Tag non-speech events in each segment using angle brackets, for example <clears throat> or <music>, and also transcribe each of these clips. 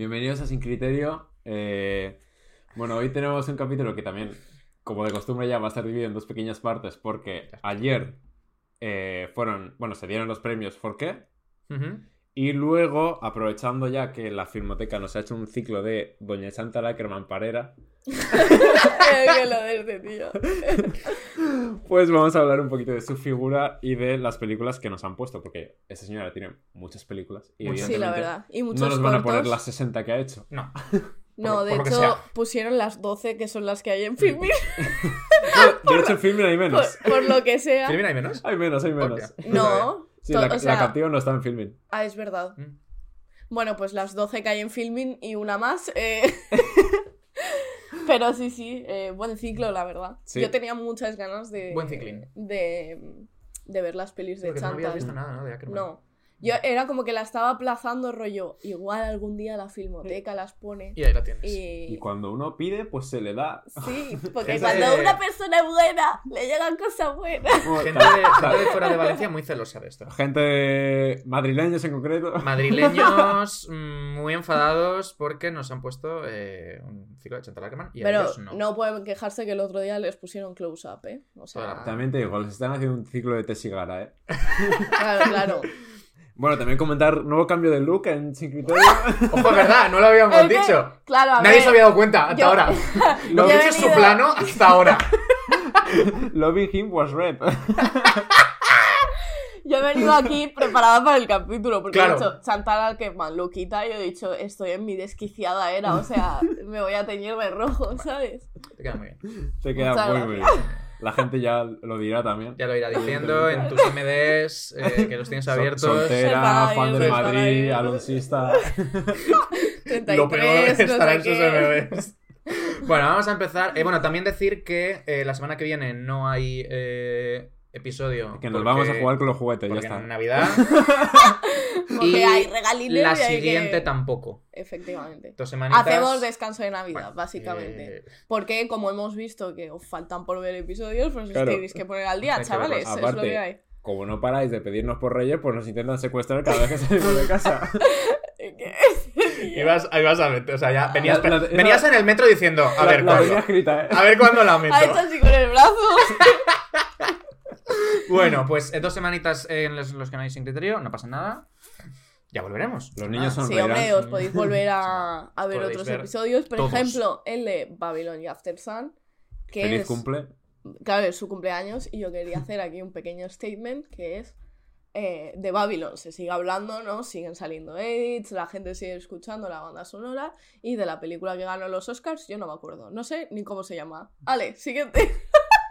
Bienvenidos a Sin Criterio. Eh, bueno, hoy tenemos un capítulo que también, como de costumbre ya, va a estar dividido en dos pequeñas partes porque ayer eh, fueron, bueno, se dieron los premios ¿Por qué? Y luego, aprovechando ya que la Filmoteca nos ha hecho un ciclo de Doña Santa Lackerman Parera, <laughs> que lo de tío. <laughs> pues vamos a hablar un poquito de su figura y de las películas que nos han puesto, porque esa señora tiene muchas películas. Y Muchas. Sí, la verdad. Y muchos no nos van a poner las 60 que ha hecho. No. <laughs> No, por- de por hecho, pusieron las 12 que son las que hay en Filmin. No, de hecho, en Filmin hay por, menos. por lo que sea. ¿Filmin hay menos? Hay menos, hay menos. No. Sí, la, o la sea, captiva no está en Filmin. ah, es verdad. Mm. Bueno, pues las 12 que hay en Filmin y una más. eh, Pero sí, sí, eh, buen ciclo, la verdad. Sí. Yo tenía muchas ganas de. Buen ciclín. De, de ver las pelis de Porque no habías Chantal. visto nada, ¿no? De Ackerman. No. Yo era como que la estaba aplazando, rollo. Igual algún día la filmoteca las pone. Y ahí la tienes. Y. Y cuando uno pide, pues se le da. Sí, <laughs> porque Gente- cuando una persona es buena, le llegan cosas buenas. Gente de, gente de fuera de Valencia muy celosa de esto. Gente madrileños en concreto. Madrileños <laughs> mm, muy enfadados porque nos han puesto eh, un ciclo de Chantal Ackerman y a Pero ellos no. no. pueden quejarse que el otro día les pusieron close up, ¿eh? O sea, También te digo, les están haciendo un ciclo de Tesigara, ¿eh? claro, claro. <laughs> Bueno, también comentar nuevo cambio de look en Sin Criterio. <laughs> Ojo, es verdad, no lo habíamos que, dicho. Claro, a Nadie ver, se había dado cuenta hasta yo- ahora. <laughs> Lo yo que es su plano hasta ahora. <laughs> Loving him was red. Yo he venido aquí preparada para el capítulo, porque Claro. he dicho Chantal Alquerman, Luquita, y he dicho, estoy en mi desquiciada era, o sea, me voy a teñir de rojo, ¿sabes? Te queda muy bien. Te queda Muchas muy, muy bien. La gente ya lo dirá también. Ya lo irá diciendo en tus MDs eh, <laughs> que los tienes Sol- abiertos. soltera, fan del Madrid, ahí. alonsista. 33, Lo peor es no estar sé en sus. MDs. Bueno, vamos a empezar. Eh, bueno, también decir que eh, la semana que viene no hay eh, episodio. Que nos porque- vamos a jugar con los juguetes, ya está. en Navidad. <laughs> Porque y hay regalines la y hay siguiente que- tampoco. Efectivamente. Dos semanitas. Hacemos descanso de Navidad, Bueno, básicamente. eh, Porque como hemos visto que os faltan por ver episodios, pues os Claro. tenéis que poner al día, chavales. verlos. Es lo Aparte, que hay. Como no paráis de pedirnos por Reyes, pues nos intentan secuestrar cada vez que salimos de casa. <laughs> ibas, ibas a meter, o sea, ya venías, La- la- venías en el metro diciendo, a La- ver cuándo. escrita, ¿eh? A ver cuándo la meto. Ha hecho así con el brazo. <laughs> Bueno, pues eh, dos semanitas en los, los que no hay sin criterio, no pasa nada. Ya volveremos. Los niños son Sí, hombre, os podéis volver a, <laughs> a ver Podéis otros ver episodios. Por todos. ejemplo, el de Babylon y After Sun. Que Feliz es, cumple. Claro, es su cumpleaños. Y yo quería hacer aquí un pequeño statement que es. eh, de Babylon se sigue hablando, ¿no? Siguen saliendo edits, la gente sigue escuchando la banda sonora. Y de la película que ganó los Oscars, yo no me acuerdo. No sé ni cómo se llama. Ale, siguiente.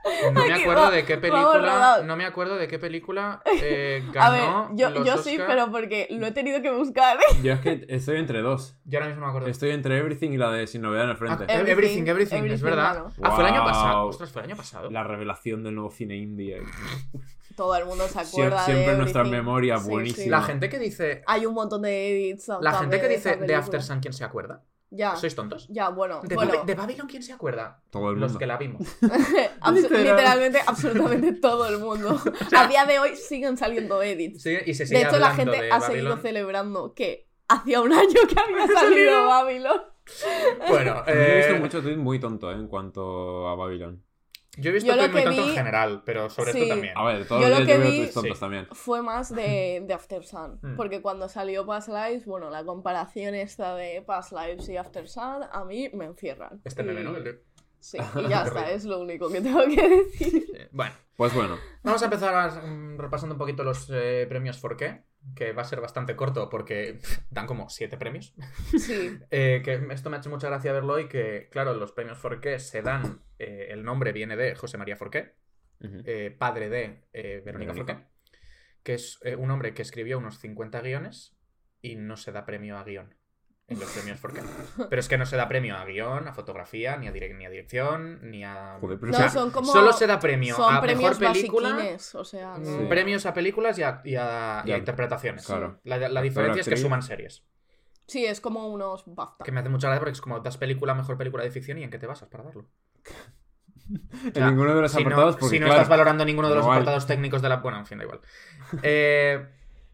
<laughs> No me acuerdo de qué película. No me acuerdo de qué película eh, A ver, ganó. yo, los yo sí, Oscar. pero porque lo he tenido que buscar. <laughs> Yo es que estoy entre dos. Yo ahora mismo no me acuerdo. Estoy entre Everything y la de Sin Novedad en el Frente. Ah, everything, everything, Everything, es everything, verdad. Ah, fue el año pasado. Ostras, fue el año pasado. La revelación del nuevo cine indie. Todo el mundo se Sie- acuerda siempre de en nuestra Everything. memoria, Sí, buenísima. sí. La gente que dice. Hay un montón de edits. La gente que de dice de película. After Sun, ¿quién se acuerda? Ya, ¿Sois tontos? ya, bueno. ¿De, bueno Babi- de Babylon quién se acuerda? Todo el Los mundo. que la vimos. <laughs> <laughs> Literal. literalmente, absolutamente todo el mundo. <laughs> A día de hoy siguen saliendo edits. Sí, y se sigue de hecho, la gente ha seguido celebrando que hacía un año que había salido Babylon. Bueno, Yo he visto eh, mucho tweet muy tonto ¿eh? en cuanto a Babylon. Yo he visto Yo lo tweet muy que tonto en vi- general, pero sobre Sí. esto también. A ver, todos Yo los lo días que vi- tontos Sí. también. Fue más de, <laughs> de After Sun. Mm. Porque cuando salió Past Lives, bueno, la comparación esta de Past Lives y After Sun, a mí me encierran. Este meme, Y- ¿no? Sí, <laughs> y ya está, es lo único que tengo que decir. Bueno, Pues bueno, vamos a empezar a- mm, repasando un poquito los eh, premios ¿Por qué? Que va a ser bastante corto porque <laughs> dan como siete premios. Sí, <laughs> Eh, que esto me ha hecho mucha gracia verlo y que, claro, los premios Forqué se dan, eh, el nombre viene de José María Forqué, eh, padre de eh, Verónica Verónica. Forqué, que es eh, un hombre que escribió unos 50 guiones y no se da premio a guion en los premios Forqué. Pero es que no se da premio a guion, a fotografía, ni a, direc- ni a dirección, ni a... Joder, pero No, o sea, son como. Solo se da premio son a premios mejor película, o sea, mm, Sí. premios a películas y a, y a- y a Ya, interpretaciones. claro. La, la diferencia es que suman series. Sí, es como unos BAFTA. Que me hace mucha gracia porque es como das película, mejor película de ficción y en qué te basas para darlo. <laughs> en ninguno de los si apartados, no, porque si no claro, estás valorando ninguno de los no hay. apartados técnicos de la. Bueno, en fin, da igual. Eh,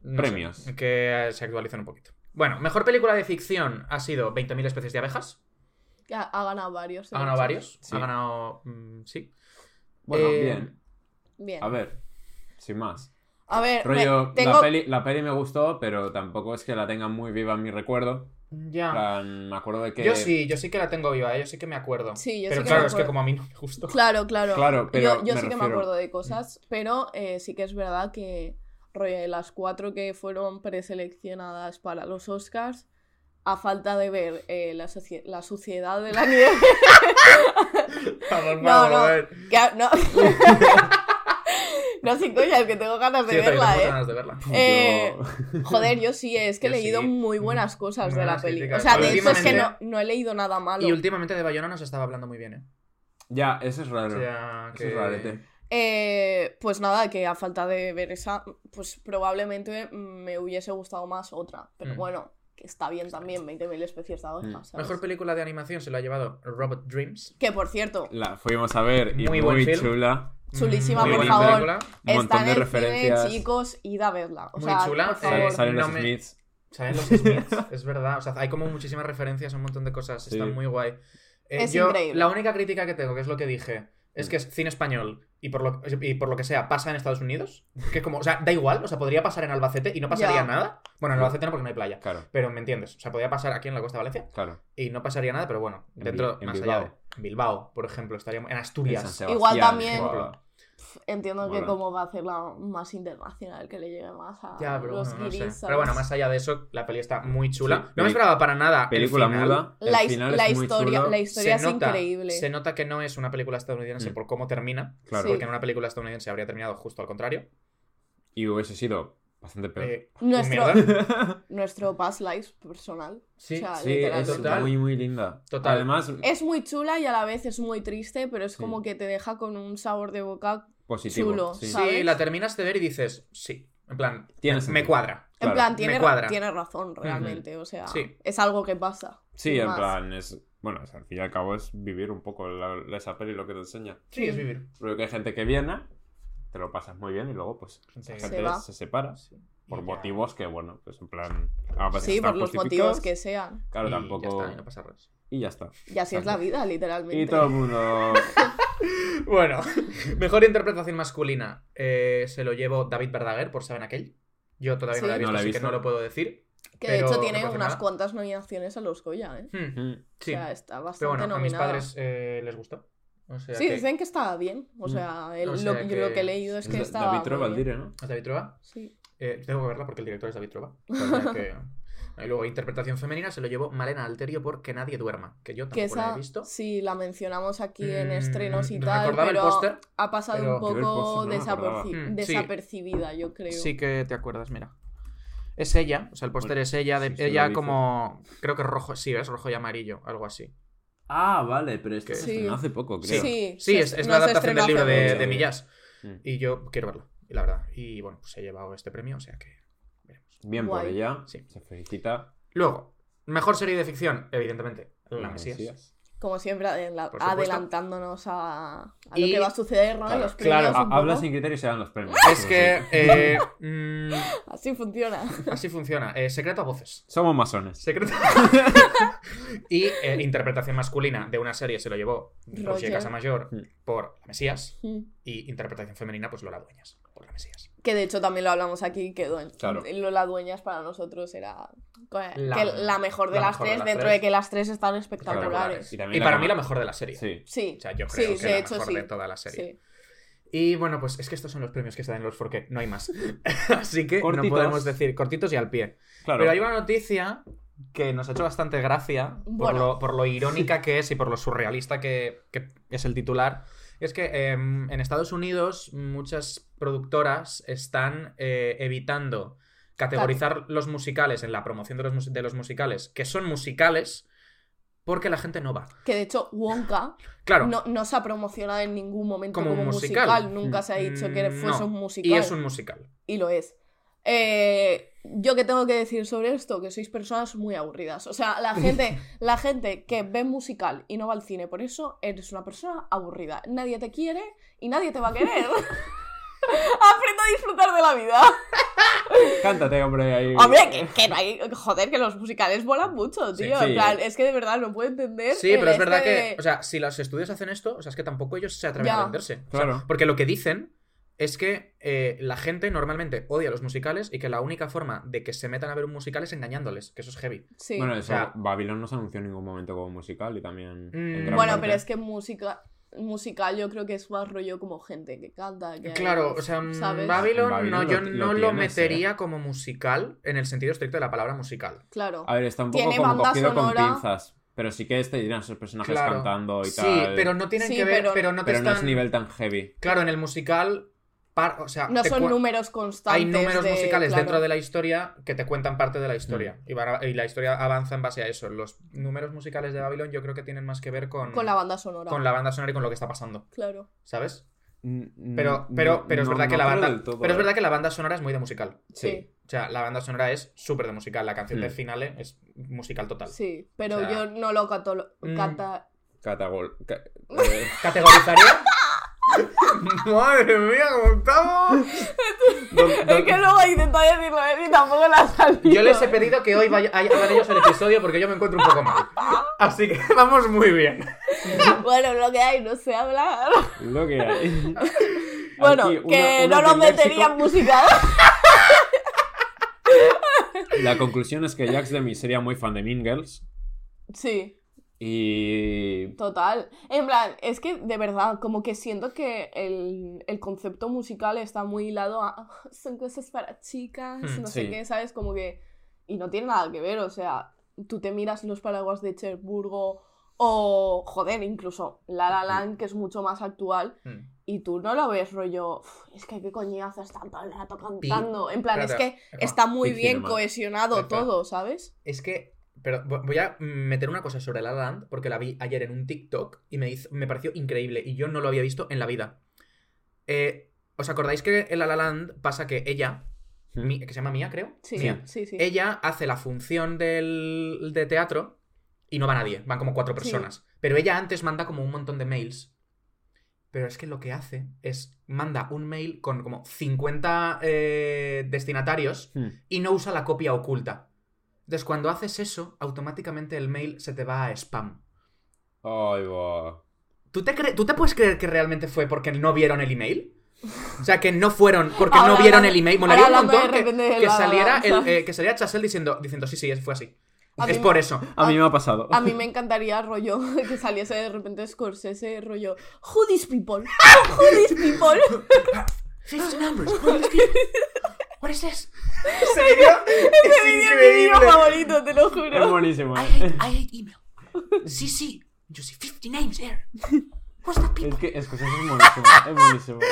no sé, Premios. que se actualicen un poquito. Bueno, mejor película de ficción ha sido 20.000 especies de abejas. Ha, ha ganado varios. Ha ganado varios. Sí. Ha ganado. mm, sí. Bueno, Eh, bien. Bien. A ver, sin más. A ver, me- Rollo, tengo... la, peli, la peli me gustó, pero tampoco es que la tenga muy viva en mi recuerdo. Ya. plan, me acuerdo de que... Yo sí, yo sí que la tengo viva, ¿eh? yo sí que me acuerdo. Sí, yo Pero sí que claro, me es que acuerdo. como a mí no me gustó. Claro, claro. Claro, pero yo yo me sí que me acuerdo de cosas, pero eh, sí que es verdad que las cuatro que fueron preseleccionadas para los Oscars, a falta de ver eh, la, suciedad de la <laughs> nieve. Vamos, No, vamos, no. a ver. que no. <laughs> no, sin coña, es que tengo ganas de Sí, yo también verla, tengo eh. ganas de verla. Eh, Yo- Joder, yo sí, es que he leído sí. muy buenas cosas de la Buenas críticas. O sea, de hecho es que no, no he leído nada malo. Y últimamente de Bayona nos estaba hablando muy bien, ¿eh? Ya, eso es raro. O sea, Eso es rarete. Eh, pues nada, que a falta de ver esa, pues probablemente me hubiese gustado más otra. Pero Mm. bueno, que está bien también, 20.000 especies de abejas, Mm. ¿sabes? Mejor película de animación se lo ha llevado Robot Dreams. Que por cierto, La fuimos a ver y Muy muy, chula. Chulísima, Muy por buena favor. película. Está montón en de el referencias. cine, chicos, id a verla. O Muy sea, chula, por eh. Salen, salen no los me- Smiths. Saben los Smiths, <laughs> es verdad. O sea, hay como muchísimas referencias a un montón de cosas. Sí. Está muy guay. Eh, Es yo, increíble. La única crítica que tengo, que es lo que dije, es Mm. que es cine español y por, lo, y por lo que sea pasa en Estados Unidos. Que como, o sea, da igual, o sea, podría pasar en Albacete y no pasaría Ya. nada. Bueno, en Albacete no porque no hay playa. Claro, Pero me entiendes. O sea, podría pasar aquí en la Costa de Valencia claro. y no pasaría nada, pero bueno, En dentro, en más Bilbao. allá de. En Bilbao, por ejemplo, estaríamos. En En San Asturias. Sebastián, Igual también- Entiendo que como va a hacerla más internacional, que le llegue más a Ya, pero los bueno, no sé. guiris, Pero bueno, más allá de eso, la peli está muy chula. Sí, no me esperaba para nada. el Película muda. La, final la es muy historia, la historia es se nota, increíble. Se nota que no es una película estadounidense Mm. por cómo termina. Claro. Sí. Porque en una película estadounidense habría terminado justo al contrario. Y hubiese sido bastante peor. Eh, Nuestro-. <laughs> Nuestro past life personal. Sí, o sea, sí, es total. muy, muy linda. Total. Además, Es muy chula y a la vez es muy triste, pero es Sí. como que te deja con un sabor de boca. Positivo. chulo, sí. Sí, la terminas de ver y dices, sí. En plan, Tiene me cuadra. En Claro, plan, me tiene, cuadra. tiene razón realmente. O sea, Sí. es algo que pasa. Sí, en más. plan, es. Bueno, o sea, al fin y al cabo es vivir un poco la, la- esa peli lo que te enseña. Sí, es vivir. Creo que hay gente que viene, te lo pasas muy bien y luego, pues, la que gente va. se separa. Sí. Por ya- motivos que, bueno, pues en plan. a veces Sí, están por los motivos que sean. Claro, y tampoco. Ya está, y no pasa nada. Y ya está. Y así es la vida, literalmente. Y todo el mundo. <laughs> <laughs> Bueno, <laughs> mejor interpretación masculina. eh, se lo llevo David Verdaguer por Saben Aquel. Yo todavía no la he visto, No la he así que no lo puedo decir. Que de hecho tiene unas nada. cuantas nominaciones a los Goya, ¿eh? Hmm, Mm, sí. O sea, está bastante Pero bueno, a mis padres eh, les gustó. O sea Sí, que- dicen que está bien. O sea, el- O lo, sea que lo que he leído es es que está. David Trova, bien. Aldire, ¿no? ¿Es David Trova? Sí. Eh, tengo que verla porque el director es David Trova. <laughs> Que- luego, interpretación femenina, se lo llevó Malena Alterio por Que nadie duerma, que yo Que tampoco la esa, he visto. sí, la mencionamos aquí en Mm, estrenos y tal, recordaba el pero póster, ha pasado pero- un poco no desaperci- Mm, sí. desapercibida, yo creo. Sí que te acuerdas, mira. Es ella, o sea, el póster es ella, de, sí, ella como... Creo que rojo, sí, es rojo y amarillo, algo así. Ah, vale, pero esto Que- se Sí. estrenó hace poco, creo. Sí, Sí, es, es la adaptación del libro de, de Millás. Y yo quiero verlo, la verdad. Y bueno, pues se ha llevado este premio, o sea que Bien por ella. Sí. Se felicita. Luego, mejor serie de ficción, evidentemente, La La Mesías. Mesías. Como siempre, adela- adelantándonos a, a Y- lo que va a suceder, ¿no? Claro, los claro, premios. Un Habla sin criterio y se dan los premios. Es que eh, <laughs> mm, Así funciona. así funciona. Eh, secreto a voces. Somos masones. Secreto. <laughs> y eh, interpretación masculina de una serie se lo llevó Roger Roger. Casamayor Mm. por La Mesías. Mm. Y interpretación femenina, pues Lola Dueñas por La Mesías. Que de hecho también lo hablamos aquí, que Claro. Lola Dueñas para nosotros era que La- mejor de la las mejor de tres, las dentro tres. de que las tres están espectaculares. Y para mí la mejor de la serie. Sí. Sí, O sea, yo creo sí, que de la hecho mejor sí. de toda la serie. Sí. Y bueno, pues es que estos son los premios que se dan en los Forqué, no hay más. <laughs> Así que no podemos decir cortitos y al pie. Claro. Pero hay una noticia que nos ha hecho bastante gracia por, Bueno. lo, por lo irónica que es y por lo surrealista que, que es el titular. Es que em, en Estados Unidos muchas productoras están eh, evitando categorizar los musicales en la promoción de los, mus- de los musicales que son musicales porque la gente no va. Que de hecho Wonka Claro. no, no se ha promocionado en ningún momento Como musical. musical. Nunca se ha dicho que Mm, fuese no. un musical. Y es un musical. Y lo es. Eh, yo que tengo que decir sobre esto, que sois personas muy aburridas. O sea, la gente, <laughs> la gente que ve musical y no va al cine, por eso eres una persona aburrida. Nadie te quiere y nadie te va a querer. <laughs> Aprendo a disfrutar de la vida. <laughs> Cántate, hombre, ahí. Hombre, que, que no hay. Joder, que los musicales volan mucho, tío. sí. En plan, es que de verdad no puedo entender. Sí, pero es verdad este que, o sea, si los estudios hacen esto, o sea, es que tampoco ellos se atreven Ya. a venderse. O sea, Claro. porque lo que dicen es que eh, la gente normalmente odia los musicales y que la única forma de que se metan a ver un musical es engañándoles, que eso es heavy. Sí. Bueno, eso, sea- Babylon no se anunció en ningún momento como musical y también. Mm, Bueno, parte- pero es que música. Musical yo creo que es más rollo como gente que canta. Que Claro, o sea, ¿sabes? Babylon, no, lo- yo lo no lo metería como musical en el sentido estricto de la palabra musical. Claro. A ver, está un poco Tiene como cogido con sonora. pinzas. Pero sí que este dirán sus personajes Claro. cantando y Sí, tal. pero no tienen Sí, que ver, pero- pero, no te Pero no es nivel tan heavy. Claro, en el musical, par- o sea, No son números constantes. hay números de- musicales claro. dentro de la historia que te cuentan parte de la historia. Mm. Y, van a- y la historia avanza en base a eso. Los números musicales de Babylon yo creo que tienen más que ver con, Con la banda sonora. con la banda sonora y con lo que está pasando. Claro. ¿Sabes? Pero, pero, pero es no- verdad que la banda. todo, pero es eh. verdad que la banda sonora es muy de musical. Sí. O sea, la banda sonora es súper de musical. La canción de Mm. finale es musical total. Sí, pero O sea, yo no lo catalo- mm. cata- Catagol. ca- <laughs> eh, ¿Categorizaría? <laughs> Madre mía, ¿cómo estamos? don- Es que luego he intentado decirlo ¿eh? y tampoco la salido. Yo les he pedido que hoy vaya, hagan ellos el episodio porque yo me encuentro un poco mal. Así que <laughs> vamos muy bien. Bueno, lo que hay, no sé hablar. Lo que hay. Bueno, Aquí, una- que una no lo de léxico. metería en música. La conclusión es que Jax Demi sería muy fan de Mean Girls. Sí, Y. total. En plan, es que de verdad, como que siento que el, el concepto musical está muy hilado a "Ah, <laughs> son cosas para chicas, Hmm, no sé qué, ¿sabes? Como que. Y no tiene nada que ver, o sea, tú te miras los paraguas de Cherburgo o, joder, incluso La La Land, que es mucho más actual, Hmm. y tú no lo ves rollo, "Uf, es que qué coñazo están todo el rato cantando. En plan, es que está muy bien cohesionado todo, ¿sabes? Es que. Pero vo- voy a meter una cosa sobre La La Land porque la vi ayer en un TikTok y me, hizo- me pareció increíble y yo no lo había visto en la vida. Eh, ¿Os acordáis que en La La Land pasa que ella, ¿Mm? Mi- que se llama Mía, creo? Sí, Mía. sí, sí. Ella hace la función del, de teatro y no va nadie, van como cuatro Sí. personas. Pero ella antes manda como un montón de mails. Pero es que lo que hace es manda un mail con como 50 eh, destinatarios Hmm. y no usa la copia oculta. Entonces, cuando haces eso, automáticamente el mail se te va a spam. Ay, va. ¿Tú te, cre- ¿Tú te puedes creer que realmente fue porque no vieron el email? O sea, que no fueron porque Ahora no vieron hablando- el email. ahora Molaría un montón que, que saliera, <laughs> el, eh, que saliera Chasel diciendo, diciendo sí, sí, fue así. A es mí- por eso. A mí me ha pasado. A mí me encantaría rollo <laughs> que saliese de repente Scorsese rollo Who these people? <laughs> Who these people? 50 numbers. What is this? What is this? Ese vídeo es Ese es mi vídeo increíble. favorito, te lo Es juro. buenísimo. I eh. hate, I hate email. Sí, sí. Yo sí, 50 names here. What's that people? Es que es, que eso es buenísimo. Es buenísimo. <laughs>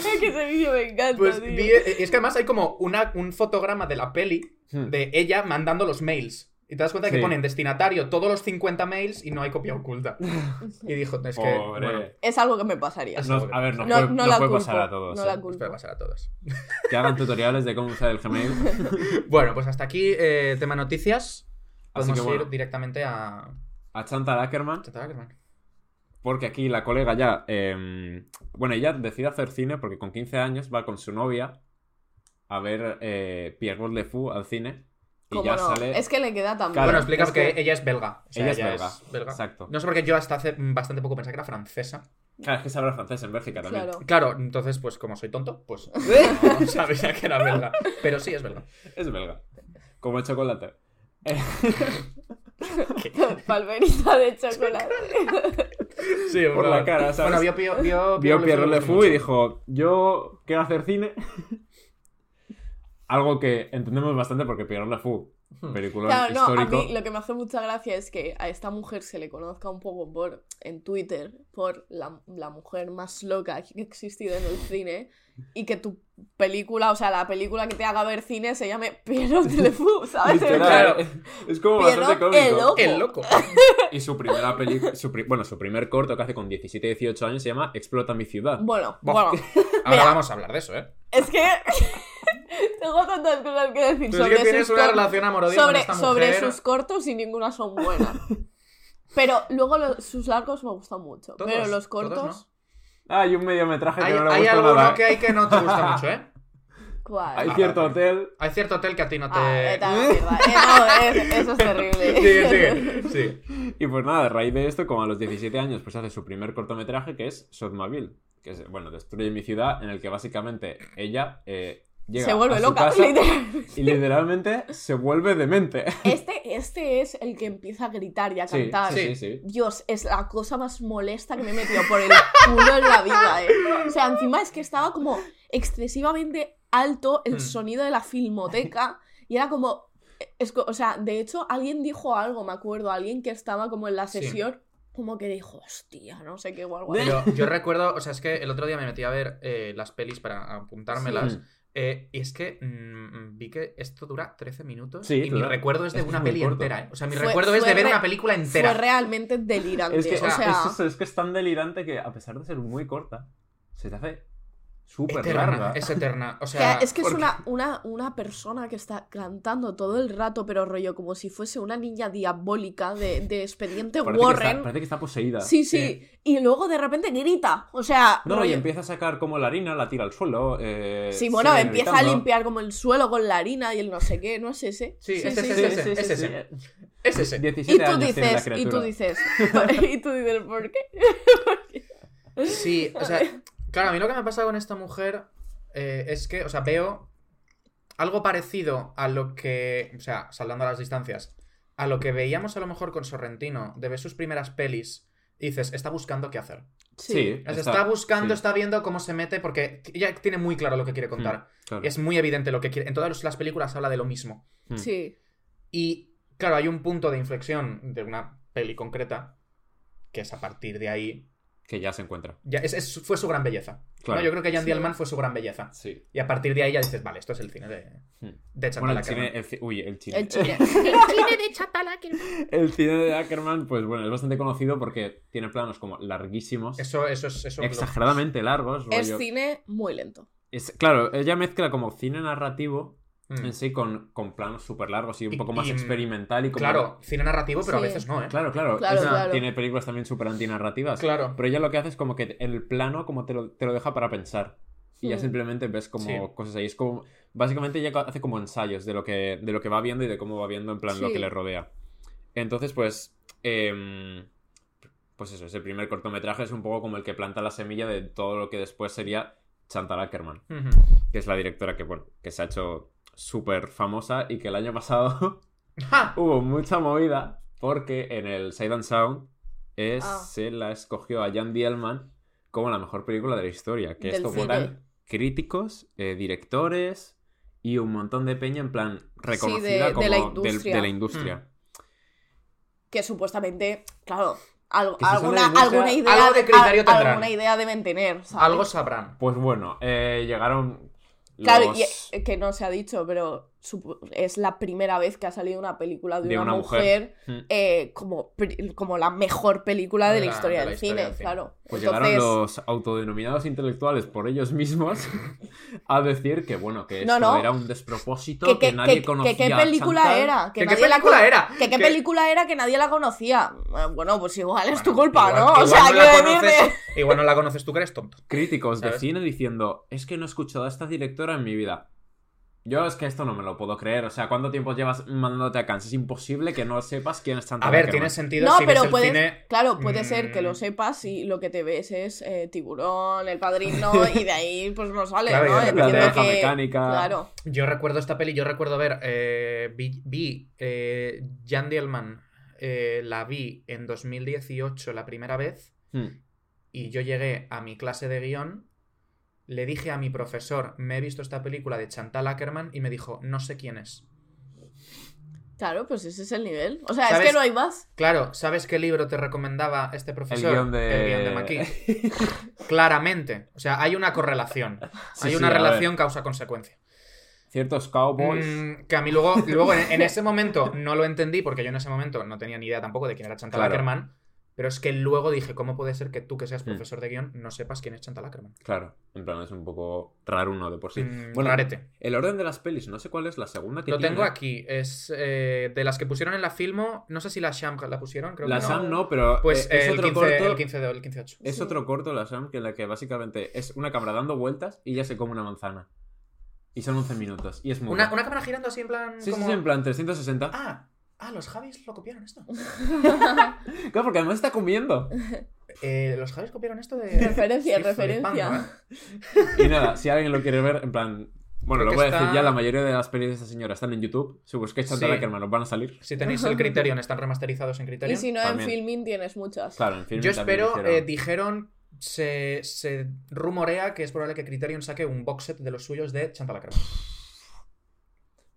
Es que ese vídeo me encanta, Pues tío. vi- es que además hay como una, un fotograma de la peli Hmm. de ella mandando los mails. Y te das cuenta que Sí. ponen destinatario todos los 50 mails y no hay copia oculta. <laughs> Y dijo, es que. Bueno, Es algo que me pasaría. Nos- a ver, nos No, puede, no la puede culpo. pasar a todos. no eh. la puede culpo. pasar a todos. Que hagan tutoriales de cómo usar el Gmail. <laughs> Bueno, pues hasta aquí eh, tema noticias. Así Podemos que bueno. ir directamente a. A Chantal Ackerman. Porque aquí la colega ya. eh, bueno, ella decide hacer cine porque con 15 años va con su novia a ver eh, Pierrot Le Fou al cine. Y ¿Cómo ya no? sale. Es que le queda también. Claro, bueno, explica es que que- ella es belga. O sea, ella es belga. Exacto. No sé por qué yo hasta hace bastante poco pensaba que era francesa. Claro, es que se habla francés en Bélgica también. Claro. Claro, entonces, pues como soy tonto, pues <laughs> no sabía que era belga. Pero sí es belga. Es belga. Como el chocolate. <laughs> Palmerita de chocolate. Sí, Por la cara, ¿sabes? Bueno, vio, vio, vio, Vio Pierrot Le Fou y dijo: Yo quiero hacer cine. Algo que entendemos bastante porque Pierrot Le Fou, Hmm. película Claro, no, a histórico. mí lo que me hace mucha gracia es que a esta mujer se le conozca un poco por en Twitter por la, la mujer más loca que ha existido en el cine y que tu película, o sea, la película que te haga ver cine se llame Pierrot Le <laughs> Fou, ¿sabes? Literal, Claro. Es como Pierrot bastante el cómico. loco. El loco. Y su primera película, pri- bueno, su primer corto que hace con 17 18 años se llama Explota mi ciudad. Bueno, bueno, Ahora Mira. vamos a hablar de eso, ¿eh? es que <laughs> <laughs> tengo tantas cosas que decir Tú sobre sí que tienes sus una cor- relación amorosa con sobre, sus cortos y ninguna son buenas. <laughs> Pero luego sus largos me gustan mucho. Todos, pero los todos cortos. Hay un mediometraje que Hay, no le hay gusta alguno nada. que hay que no te gusta mucho, ¿eh? <laughs> ¿Cuál? Hay Ah, cierto hotel. Hay cierto hotel que a ti no te... Ah, vete a la mierda. Eh, no, es- eso es terrible. Sigue, sigue. Sí. Y pues nada, a raíz de esto, como a los 17 años, pues hace su primer cortometraje que es Sotmaville. Que es, bueno, destruye mi ciudad, en el que básicamente ella eh, llega Se vuelve a su loca, casa y literalmente se vuelve demente. <laughs> Este, este es el que empieza a gritar y a Sí, cantar. sí, sí, sí. Dios, es la cosa más molesta que me he metido por el culo en la vida, eh. O sea, encima es que estaba como excesivamente alto el Hmm. sonido de la filmoteca y era como... es o sea, de hecho, alguien dijo algo, me acuerdo, alguien que estaba como en la Sí. sesión, como que dijo, hostia, no sé qué, o algo así. Pero <laughs> yo recuerdo, o sea, es que el otro día me metí a ver eh, las pelis para apuntármelas. Eh, y es que mm, vi que esto dura 13 minutos. Sí, y mi recuerdo es de Es una peli corto. entera, ¿eh? O sea, mi Fue- recuerdo es fue de ver una película Fue entera. realmente <laughs> delirante. Es que, o sea, es, eso, es que es tan delirante que a pesar de ser muy corta, se te hace súper Eterna, larga. es eterna. O que sea, es que es una, una, una persona que está cantando todo el rato, pero rollo como si fuese una niña diabólica de, de expediente Parece que, Warren. está, parece que está poseída. Sí, sí, Y luego de repente grita. O sea, No, y rollo- empieza a sacar como la harina, la tira al suelo. eh, Sí, bueno, empieza a limpiar como el suelo con la harina y el no sé qué, ¿no es ese? Sí, es Sí, ese, sí, es sí, ese, sí, es sí, ese. sí. Es ese. 17 Y tú años dices, y tú dices, <laughs> y tú dices, ¿por qué? <laughs> Sí, o sea, claro, a mí lo que me pasa con esta mujer eh, es que, o sea, veo algo parecido a lo que, o sea, saltando a las distancias, a lo que veíamos a lo mejor con Sorrentino, de ver sus primeras pelis, y dices, está buscando qué hacer. Sí, sea, está, buscando, sí. está viendo cómo se mete, porque ella tiene muy claro lo que quiere contar. Mm, claro. Es muy evidente lo que quiere. En todas las películas habla de lo mismo. Mm. Sí. Y claro, hay un punto de inflexión de una peli concreta, que es a partir de ahí. Que ya se encuentra. Ya, es, es- fue su gran belleza. Claro. ¿no? Yo creo que Jan Sí. Dielman fue su gran belleza. Sí. Y a partir de ahí ya dices, vale, esto es el cine de, Hmm. de Chantal Bueno, el cine, el ci- uy, el cine. El cine de Chantal Akerman. <laughs> El cine de Ackerman, pues bueno, es bastante conocido porque tiene planos como larguísimos, Eso, eso es. Eso exageradamente largos. Es rollo- cine muy lento. es- claro, ella mezcla como cine narrativo Mm. en sí con, con planos súper largos y un Y- poco más y- experimental y como... Claro, cine narrativo, pero a veces no, ¿eh? Claro, claro. Claro, esa- claro. Tiene películas también súper antinarrativas. Claro. Pero ella lo que hace es como que el plano como te lo, te lo deja para pensar. Y ya Hmm. simplemente ves como Sí. cosas ahí. Es como... Básicamente ella hace como ensayos de lo que, de lo que va viendo y de cómo va viendo en plan lo que le rodea. Entonces, pues... em, pues eso, ese primer cortometraje es un poco como el que planta la semilla de todo lo que después sería Chantal Ackerman, que es la directora que, bueno, que se ha hecho súper famosa y que el año pasado <laughs> <laughs> hubo mucha movida porque en el Side and Sound es- Ah. se la escogió a Jan Dielman como la mejor película de la historia. Que Del esto votan críticos, eh, directores y un montón de peña en plan reconocida de como la del- industria. de la industria. Hmm. Que supuestamente, claro, algo, de alguna, la industria, alguna idea, algo de criterio al- tendrán. alguna idea deben tener, ¿sabes? Algo sabrán. Pues bueno, eh, llegaron Claro, los- y, que no se ha dicho, pero es la primera vez que ha salido una película de, De una, una mujer, mujer. Hmm. eh, como, como la mejor película de, De la, la- historia de la del historia cine, del claro. Pues Entonces, llegaron los autodenominados intelectuales por ellos mismos <laughs> a decir que bueno, que No, esto no. era un despropósito que, que, que- nadie que- conocía. que qué a película Chantal. era. Que ¿Que qué nadie la película era? Que qué Que- película era que nadie la conocía. Eh, Bueno, pues igual es tu culpa, igual- ¿no? O igual sea, no la quiero conoces-. Igual no la conoces tú que eres tonto. críticos de cine diciendo, es que no he escuchado a esta directora en mi vida. Yo es que esto no me lo puedo creer. O sea, ¿cuánto tiempo llevas mandándote a Cannes? Es imposible que no sepas quién es Chantal A ver, Ackerman. tiene sentido No, si pero ves el puedes, cine. claro, puede ser que mm, lo sepas y lo que te ves es eh, tiburón, el padrino, <laughs> y de ahí pues no sale, Claro, ¿no? La naranja que- mecánica. Claro. Yo recuerdo esta peli, yo recuerdo ver. eh, vi vi, eh, Jan Dielman, eh, la vi en 2018 la primera vez. Hmm. Y yo llegué a mi clase de guion. Le dije a mi profesor, me he visto esta película de Chantal Ackerman. Y me dijo, no sé quién es. Claro, pues ese es el nivel. O sea, es ¿Sabes? que no hay más. Claro, ¿sabes qué libro te recomendaba este El profesor? guion de... El guion de McKee. <laughs> Claramente. O sea, hay una correlación. Sí, hay sí, una relación causa-consecuencia. Ciertos cowboys. Mm, que a mí luego, luego en, en ese momento no lo entendí, porque yo en ese momento no tenía ni idea tampoco de quién era Chantal Claro. Ackerman. Pero es que luego dije, ¿cómo puede ser que tú, que seas Mm. profesor de guion, no sepas quién es Chantal Ackerman? Claro, en plan es un poco raro uno de por sí. Mm, bueno, rarete. el orden de las pelis, no sé cuál es la segunda que Lo tiene. tengo aquí. Es eh, de las que pusieron en la Filmo. No sé si la Sham la pusieron, creo La que no. Sam no, pero Pues eh, es el, otro 15, corto. el 15 de- el 15-8. Es Sí. otro corto, la Sam, que en la que básicamente es una cámara dando vueltas y ya se come una manzana. Y son 11 minutos. Y es muy Una, una cámara girando así en plan. Sí, sí, como- sí, en plan 360. Ah, ah, los Javis lo copiaron esto. <laughs> Claro, porque además está comiendo. Eh, los Javis copiaron esto de. Referencia, Estoy referencia. ¿eh? Y nada, si alguien lo quiere ver, en plan. Bueno, Creo lo voy a decir ya, la mayoría de las pelis de esta señora están en YouTube. Si busquéis Chantal Sí. Ackerman, os van a salir. Si tenéis el Criterion, están remasterizados en Y Criterion. si no, También. en Filmin tienes muchas. Claro, en film Yo espero, hicieron- eh, dijeron, se, se rumorea que es probable que Criterion saque un box set de los suyos de Chantal Ackerman.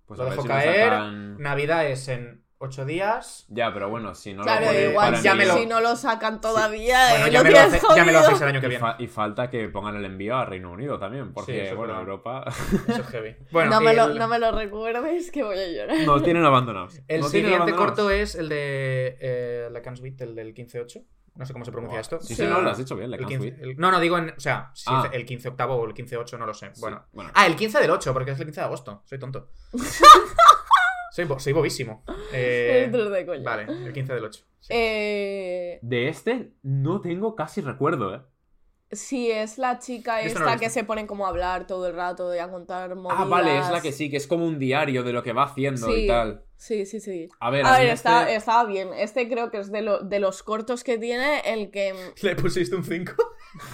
Pues lo dejo si caer. sacan- Navidad es en 8 días. Ya, pero bueno, si no Claro, lo pone igual para ya me lo- si no lo sacan todavía, Bueno, eh, ya lo me, lo hace- ya me lo hacéis el año que Y, viene. fa- y falta que pongan el envío a Reino Unido también, Sí, porque, es bueno. Europa Eso es <laughs> heavy. Bueno, no, me lo, el, no me lo recuerdes que voy a llorar. nos tienen abandonados. <laughs> el Nos siguiente abandonados. corto es el de eh, La Can't Wait, el del 15-8. No sé cómo se pronuncia Buah. esto. Sí, Sí. sí, no, lo has dicho bien, la El Can't 15 Wait. el- no, no, digo en. O sea, si Ah. el 15 octavo o el 15-8, no lo sé. Sí, Bueno. bueno. Ah, el 15 del 8, porque es el 15 de agosto. Soy tonto. <laughs> soy, bo- soy bobísimo. <laughs> Eh, Dentro de coña. vale, el 15 del 8. Sí. Eh, De este no tengo casi recuerdo, ¿eh? sí, es la chica no lo esta que se ponen como a hablar todo el rato y a contar movidas. Ah, vale, es la que sí, que es como un diario de lo que va haciendo Sí. y tal. Sí, sí, sí. A ver, A a ver, está, este- estaba bien. Este creo que es de, lo- de los cortos que tiene el que... <laughs> ¿Le pusiste un 5? <laughs>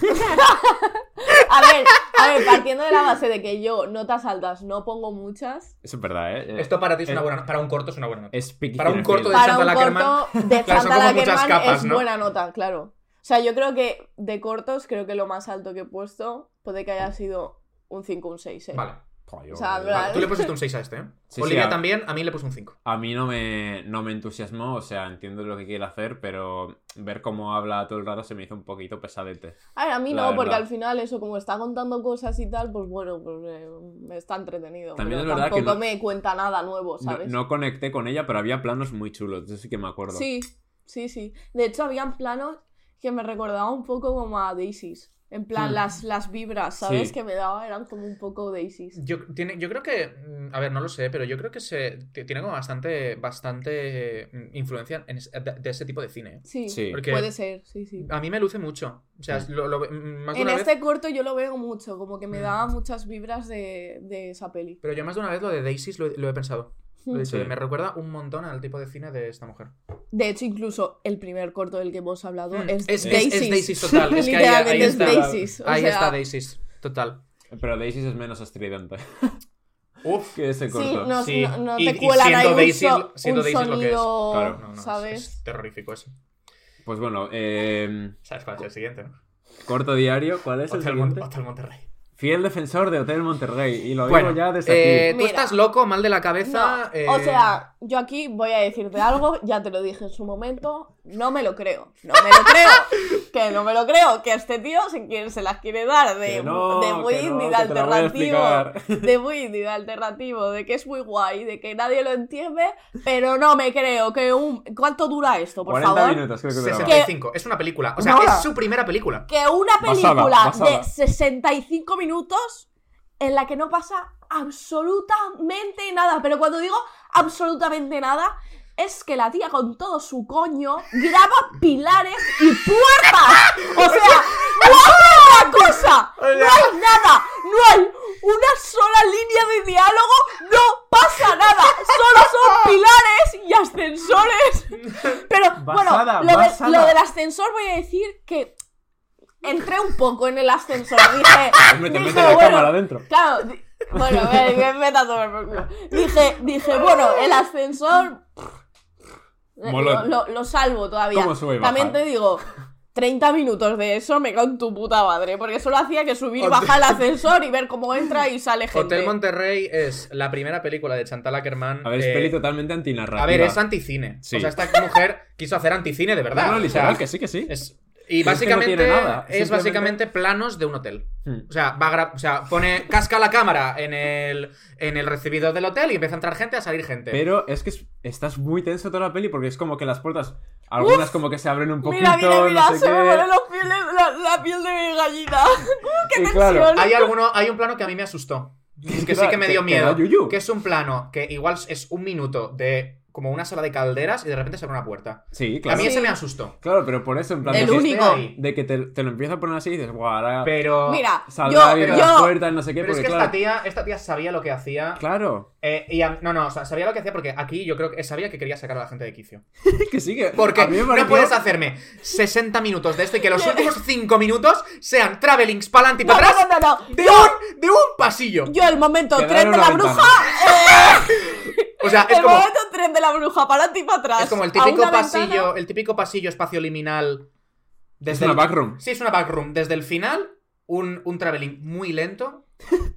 A ver, a ver, partiendo de la base de que yo notas altas no pongo muchas. Eso es verdad, ¿eh? Esto para ti es Eh, una buena Para un corto es una buena nota. Es para un corto de Para un Chantal Ackerman. corto de <laughs> Claro, son Chantal como muchas Ackerman capas, es ¿no? buena nota, claro. O sea, yo creo que de cortos, creo que lo más alto que he puesto puede que haya sido un 5 un 6, ¿eh? Vale. Joder, yo- O sea, Vale, Tú le pusiste un 6 a este, ¿eh? Sí, sí, Olivia a- también, a mí le puse un 5. A mí no me, no me entusiasmó, o sea, entiendo lo que quiere hacer, pero ver cómo habla todo el rato se me hizo un poquito pesadete. A ver, a mí no, porque al final eso, como está contando cosas y tal, pues bueno, pues eh, me está entretenido. También pero es verdad que tampoco no- me cuenta nada nuevo, ¿sabes? no conecté con ella, pero había planos muy chulos, eso sí que me acuerdo. Sí, sí, sí. De hecho, habían planos que me recordaban un poco como a Daisies. En plan, Hmm. las, las vibras, ¿sabes? Sí. Que me daba eran como un poco Daisies. Yo, tiene, yo creo que, mm, a ver, no lo sé, pero yo creo que se tiene como bastante, bastante mm, influencia en es- de, de ese tipo de cine. Sí, Sí. Porque puede ser, sí, sí. a mí me luce mucho. O sea, Mm. lo, lo- mm, más de En una este vez, corto yo lo veo mucho, como que me Mm. daba muchas vibras de, de esa peli. pero yo más de una vez lo de Daisies lo he pensado. Lo he dicho, Sí. Me recuerda un montón al tipo de cine de esta mujer. De hecho, incluso el primer corto del que hemos hablado Mm, es, es, es- Daisies. es Daisies total. Es que ahí, ahí es está. O ahí sea, está Daisies. Total. Pero Daisy es menos estridente <laughs> Uf. que ese Sí, corto. no, Sí. no, no Y- te y cuelan siendo ahí un, siendo un Daisies lo que es. sonido, Claro. No, no, es- ¿sabes? Es, terrorífico eso. Pues bueno, eh, ¿Sabes cuál es el siguiente? corto diario, ¿cuál es el Hotel, siguiente? Mon- Hotel Monterrey. Fiel defensor de Hotel Monterrey, y lo Bueno, digo ya desde eh, aquí. tú Mira. estás loco, mal de la cabeza. No, eh, O sea, yo aquí voy a decirte algo, ya te lo dije en su momento, no me lo creo, no me lo creo, <laughs> que no me lo creo, que este tío se, quiere, se las quiere dar de, no, muy no, indie, a alternativo, <laughs> de muy indie, de alternativo, de que es muy guay, de que nadie lo entiende, pero no me creo que un... ¿Cuánto dura esto, por 40 favor? minutos creo que duraba. 65. Es una película. O sea, No. es su primera película. Que una Basada, película basada. de 65 minutos en la que no pasa absolutamente nada. Pero cuando digo absolutamente nada, es que la tía con todo su coño graba pilares y puertas. O sea, no otra cosa. No hay nada. No hay una sola línea de diálogo. No pasa nada. Solo son pilares y ascensores. Pero Basada, bueno, lo, de- basada. lo del ascensor voy a decir que entré un poco en el ascensor. Dije, <laughs> mete la bueno, cámara adentro. Claro, bueno, me, me. Dije, dije, bueno, el ascensor lo, Molón. lo- lo salvo todavía. ¿Cómo sube y baja? También te digo, 30 minutos de eso me cago en tu puta madre, porque solo hacía que subir, Hotel- bajar el ascensor y ver cómo entra y sale gente. Hotel Monterrey es la primera película de Chantal Ackerman. A ver, es eh, peli totalmente antinarrativa. a ver, es anticine. Sí. O sea, esta mujer quiso hacer anticine de verdad. No, no, O sea, literal, que sí, que sí. es- Y Pero es que no básicamente tiene nada, es básicamente planos de un hotel. Hmm. O sea, va o sea, pone, casca la cámara en el, en el recibidor del hotel y empieza a entrar gente, a salir gente. Pero es que es- estás muy tenso toda la peli porque es como que las puertas, algunas como que se abren un poquito, Mira, mira, mira, no sé se me qué. pone los pieles- la, la piel de mi gallina. <laughs> ¡Qué Y tensión! claro, Hay, alguno, hay un plano que a mí me asustó. Que sí que me dio miedo. Que es un plano que igual es un minuto de como una sala de calderas y de repente se abre una puerta. Sí, A claro. mí Sí. ese me asustó. Claro, pero por eso, en plan, El de, único. ahí. de que te, te lo empieza a poner así y dices, guau, ahora Pero. Mira, saldrá yo, bien pero- las puertas, no sé qué, Pero es que claro, esta tía, esta tía sabía lo que hacía. claro, eh, y a- no, no, o sea, sabía lo que hacía porque aquí yo creo que sabía que quería sacar a la gente de quicio. <laughs> que sí que Porque a mí me no puedes hacerme 60 minutos de esto y que los últimos 5 minutos sean travelings para adelante y no, para atrás no, no, no. de, Yo, un, de un pasillo. yo el momento Quedar tren en de una la bruja. <laughs> O sea, es el como, momento tren de la bruja, para ti y para atrás. es como el típico pasillo, ventana. el típico pasillo espacio liminal. Es una el- backroom. Sí, es una backroom. Desde el final, un, un traveling muy lento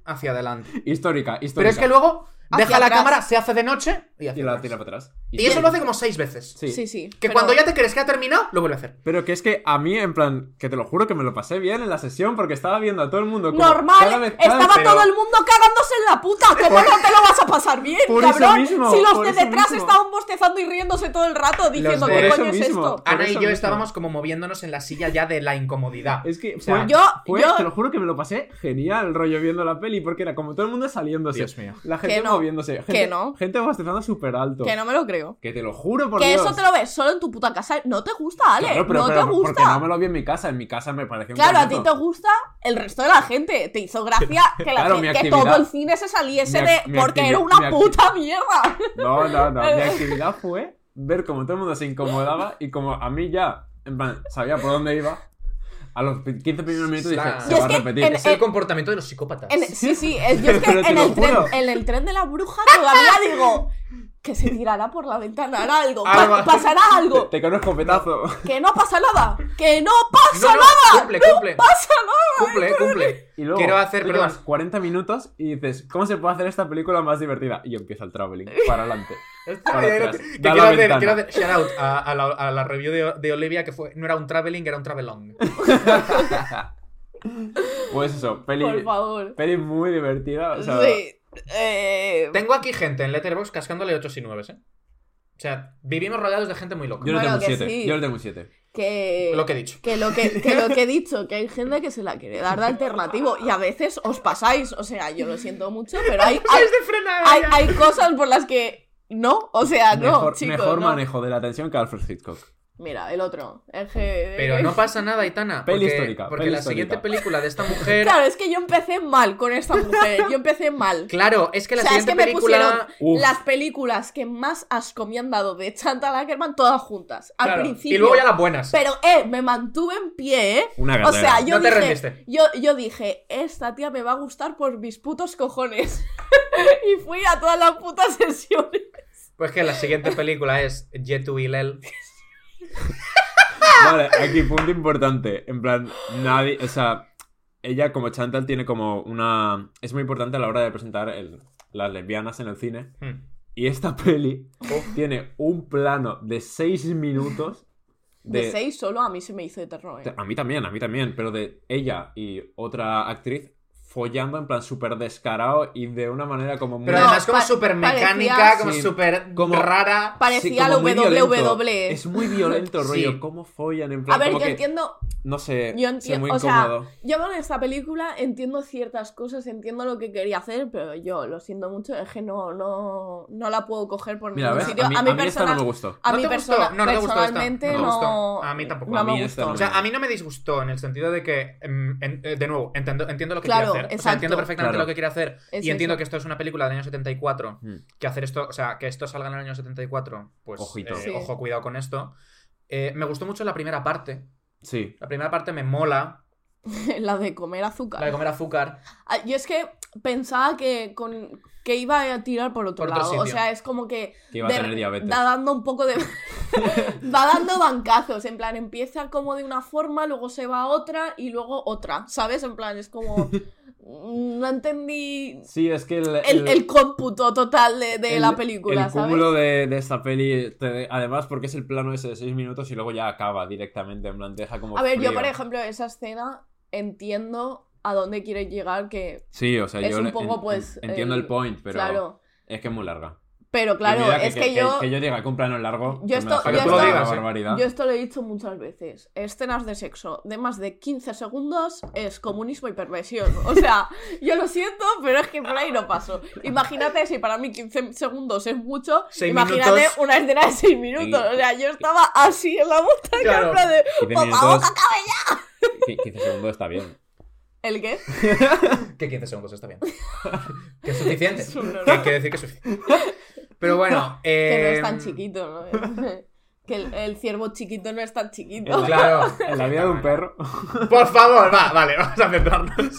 hacia adelante. Histórica, histórica. Pero es que luego deja la atrás. cámara, se hace de noche y hacia Y la atrás. tira para atrás. Y eso lo hace como seis veces. Sí. Sí, sí. Que pero- cuando ya te crees que ha terminado, lo vuelve a hacer. Pero que es que a mí, en plan, que te lo juro que me lo pasé bien en la sesión porque estaba viendo a todo el mundo como Normal, cada vez- cada estaba vez- todo el mundo cagándose en la puta. ¿Cómo no te lo vas a pasar bien, Por eso cabrón? mismo, si los por de eso detrás mismo. estaban bostezando y riéndose todo el rato diciendo de- qué por eso coño es mismo. esto. Por Ana y eso yo mismo. estábamos como moviéndonos en la silla ya de la incomodidad. Es que O sea, fue, yo- fue- yo- te lo juro que me lo pasé genial el rollo viendo la peli porque era como todo el mundo saliéndose. Dios mío. La gente Que no, moviéndose. Gente, que no. Gente bostezando súper alto. Que no me lo creo. Que te lo juro por que Dios. eso te lo ves solo en tu puta casa. No te gusta, Ale. Claro, pero, no pero te porque gusta. no me lo vi en mi casa. En mi casa me pareció un Claro, a ti te gusta el resto de la gente. Te hizo gracia <laughs> que, la Claro, gente- que todo el cine se saliese mi de. porque era una puta mierda. No, no, no. Mi <laughs> actividad fue ver cómo todo el mundo se incomodaba y como a mí ya, en plan, sabía por dónde iba. A los 15 primeros minutos dije, se va a repetir. en- Es el comportamiento de los psicópatas. En- sí, sí. es- yo <laughs> es que el, tren, en el tren de la bruja todavía digo. Que se tirará por la ventana, hará algo. pa- pasará algo. Te cae un escopetazo. Que no pasa nada. Que no No, pasa no, nada. cumple, cumple. Pasa nada. Cumple, cumple. Y luego Quiero hacer, perdón. llevas 40 minutos y dices, ¿cómo se puede hacer esta película más divertida? Y empieza el traveling para adelante. <laughs> Para Que quiero, hacer, ventana. quiero hacer shout out a, a la, a la review de, de Olivia que fue no era un traveling, era un travelong. <laughs> Pues eso, peli, Por favor. peli muy divertida. O sea, Sí. Eh, Tengo aquí gente en Letterboxd cascándole 8 y 9, ¿eh? O sea, vivimos rodeados de gente muy loca. yo le Bueno, tengo un que 7. sí. Yo le tengo un 7. que, Lo que he dicho. que lo que, que lo que he <laughs> dicho, que hay gente que se la quiere dar de alternativo y a veces os pasáis. O sea, yo lo siento mucho, pero hay, <laughs> hay, hay, cosas por las que no. O sea, no, mejor chicos, mejor no. manejo de la tensión que Alfred Hitchcock. Mira, el otro. El G- Pero no pasa nada, Itana. Peli porque, histórica, Porque peli la histórica. siguiente película de esta <laughs> mujer. Claro, es que yo empecé mal con esta mujer. Yo empecé mal. Claro, es que la o sea, es siguiente que me película. pusieron Uf. las películas que más asco me han dado de Chantal Ackerman todas juntas. Al Claro, principio. Y luego ya las buenas. Pero, eh, me mantuve en pie, ¿eh? Una O sea, gatera. yo No te dije, rendiste. Yo, yo dije, esta tía me va a gustar por mis putos cojones. <laughs> y fui a todas las putas sesiones. Pues que la siguiente película es Yetu y Lel. <laughs> Vale, aquí punto importante. En plan, nadie. O sea, ella como Chantal tiene como una. Es muy importante a la hora de presentar el- las lesbianas en el cine. Hmm. Y esta peli tiene un plano de 6 minutos. De, De, seis solo a mí se me hizo eterno, ¿eh? A mí también, a mí también. Pero de ella y otra actriz follando en plan súper descarado y de una manera como muy. Pero además como súper mecánica, parecía- como Sí, súper como- rara. Parecía la violento. WWE. Es muy violento, Sí. rollo. ¿Cómo follan? En plan, A ver, como yo que, entiendo, No sé, yo sé entiendo, muy o sea, yo con esta película entiendo ciertas cosas, entiendo lo que quería hacer, pero yo lo siento mucho, es que no, no, no la puedo coger por Mira, ningún ¿ves? sitio. A mí, A mí, a mí esta no me gustó. a ¿No mí te persona- gustó? No, no te gustó esta. personalmente No. A mí tampoco. no A me gustó. no O sea, a mí no me disgustó en el sentido de que, em, en- eh, de nuevo, entiendo, entiendo lo que Claro, quiere hacer. O sea, entiendo perfectamente Claro. lo que quiere hacer. Es y entiendo eso. que esto es una película del año 74. Mm. Que hacer esto, o sea, que esto salga en el año 74, pues. Ojito. eh, Sí. Ojo, cuidado con esto. Eh, me gustó mucho la primera parte. Sí. La primera parte me mola. <laughs> la de comer azúcar. La de comer azúcar. Ah, Yo es que pensaba que, con, que iba a tirar por otro Por otro lado. o sea, es como que. Que iba a tener diabetes. Va dando un poco de. <laughs> <laughs> va dando bancazos. En plan, empieza como de una forma, luego se va a otra y luego otra. ¿Sabes? En plan, es como. Mm, no entendí Sí, es que el, el, el cómputo total de, de el- la película, el ¿sabes? cúmulo de, de esta peli, te- además porque es el plano ese de 6 minutos y luego ya acaba directamente, en plan, te deja como A ver, yo por ejemplo, esa escena entiendo a dónde quiere llegar, que Sí, o sea, es yo un poco, en- pues, en- entiendo el- el, point, pero claro. es que es muy larga. Pero claro, mira es que, yo... que yo diga que un plano largo, Yo pues esto- que lo por digas. Yo esto lo he dicho muchas veces. Escenas de sexo de más de 15 segundos es comunismo y perversión. O sea, yo lo siento, pero es que por ahí no paso. Imagínate si para mí 15 segundos es mucho. Seis imagínate minutos. una escena de 6 minutos. O sea, yo estaba así en la montaña, Claro. en plan de. 15 ¡Por minutos, favor, que acabe ya! qui- 15 segundos está bien. ¿El qué? <laughs> Que 15 segundos está bien. <laughs> que es suficiente. Es un horror. que quiere decir que es suficiente. Pero bueno. <laughs> Que no eh, es tan chiquito, ¿no? Que el, el ciervo chiquito no es tan chiquito. Claro. <laughs> En la vida de un perro. <laughs> Por favor, va, vale, vamos a centrarnos.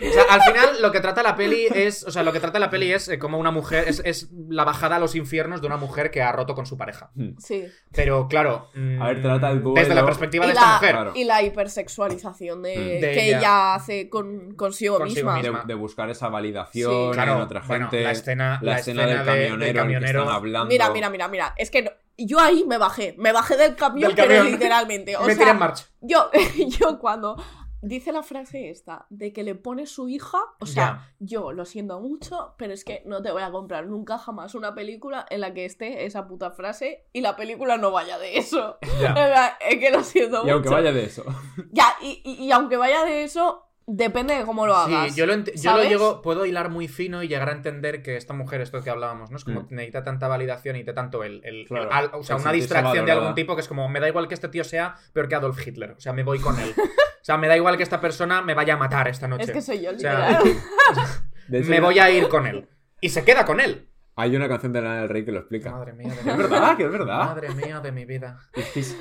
O sea, al final lo que trata la peli es, o sea, lo que trata la peli es eh, como una mujer, es, es la bajada a los infiernos de una mujer que ha roto con su pareja. Sí. Pero claro, mm, A ver, trata el desde la perspectiva Y de esta la, mujer. Claro. y la hipersexualización de, Mm. De que ella. ella, hace con, consigo, Consigo misma. misma. De, de buscar esa validación Sí. Claro, en otra bueno, gente. la escena- la la escena, escena del de- del camionero, en el que camionero. están hablando. Mira, mira, mira, mira. Es que no- yo ahí me bajé. Me bajé del camión, Del pero literalmente. O Me sea, tiré en marcha. yo, <laughs> yo cuando dice la frase esta de que le pone su hija, o sea, yo lo siento mucho, pero es que no te voy a comprar nunca jamás una película en la que esté esa puta frase y la película no vaya de eso. <laughs> Es que lo siento Y mucho. aunque vaya de eso. Ya, y, y- y aunque vaya de eso, depende de cómo lo hagas. Sí, yo lo, yo lo llego, puedo hilar muy fino y llegar a entender que esta mujer, esto que hablábamos, ¿no? Es como Mm. necesita tanta validación y de tanto el, el- Claro, el- al- o sea, el una distracción de algún tipo que es como, me da igual que este tío sea peor que Adolf Hitler, o sea, me voy con él. O sea, me da igual que esta persona me vaya a matar esta noche. Es que soy yo, O sea, <laughs> me voy a ir con él. Y se queda con él. Hay una canción de Lana del Rey que lo explica. Madre mía de mi Es vida. verdad, que es verdad. Madre mía de mi vida.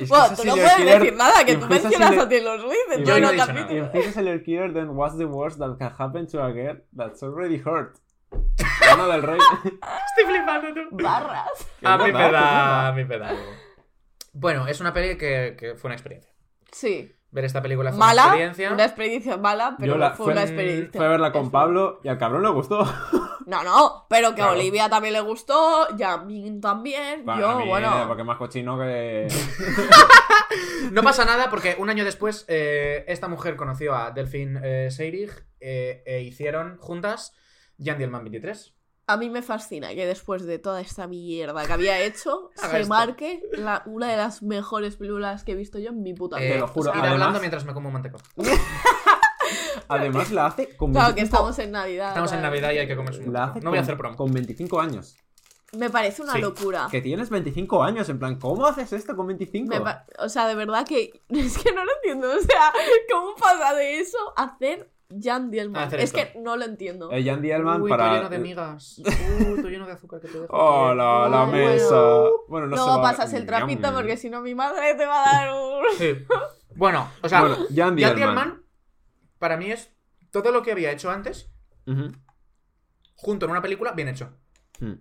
Bueno, tú no puedes killer- decir nada, que tú mencionas a Taylor Swift en Yo no capítulos. If he's a serial killer, then what's the worst that can happen to a girl that's already hurt? Lana del Rey. <laughs> Estoy flipando tú. Barras. A es es da, verdad. a da algo. Bueno, es una peli que, que fue una experiencia. Sí. Ver esta película fue una Mala, experiencia. una experiencia mala, pero la- fue fue- una experiencia. Fue a verla con Pablo y al cabrón le gustó. <laughs> No, no, pero que Claro. a Olivia también le gustó, y a mí también. Para yo, mí, eh, bueno. Porque más cochino que. <laughs> No pasa nada porque un año después eh, esta mujer conoció a Delphine eh, Seyrig eh, e hicieron juntas Jan Dielman 23. A mí me fascina que después de toda esta mierda que había hecho, <laughs> Haga se esto. marque la- una de las mejores películas que he visto yo en mi puta vida. Eh, lo juro, Ir además- hablando mientras me como un mantecado. <laughs> Además la hace con Claro que 25 estamos en Navidad. Estamos en. Navidad y hay que comerse un La hace No voy a con- hacer promo. Con 25 años. Me parece una Sí. locura. Que tienes 25 años, en plan, ¿cómo haces esto con 25? Me pa- o sea, de verdad que <laughs> es que no lo entiendo. O sea, ¿cómo pasa de eso a hacer Jan Dielman? Hacer Es esto. que no lo entiendo. Eh, Jan Dielman Uy, para. tú lleno de migas. <laughs> Uy, tú lleno de azúcar que te dejo. Oh, la, mesa. Bueno, no se Luego va- pasas el trapito porque si no mi madre te va a dar un... <laughs> Sí. Bueno, o sea, Bueno, Jan Jan Dielman. Para mí es todo lo que había hecho antes junto en una película bien hecho. Mm,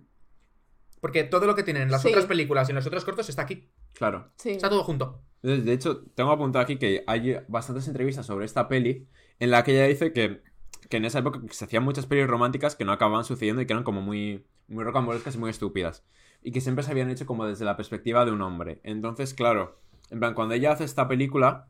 Porque todo lo que tienen en las Sí. otras películas y en los otros cortos está aquí. Claro. Sí. Está todo junto. De de hecho, tengo apuntado aquí que hay bastantes entrevistas sobre esta peli en la que ella dice que, que en esa época se hacían muchas pelis románticas que no acababan sucediendo y que eran como muy, muy rocambolescas y muy estúpidas. Y que siempre se habían hecho como desde la perspectiva de un hombre. Entonces, claro, en plan, cuando ella hace esta película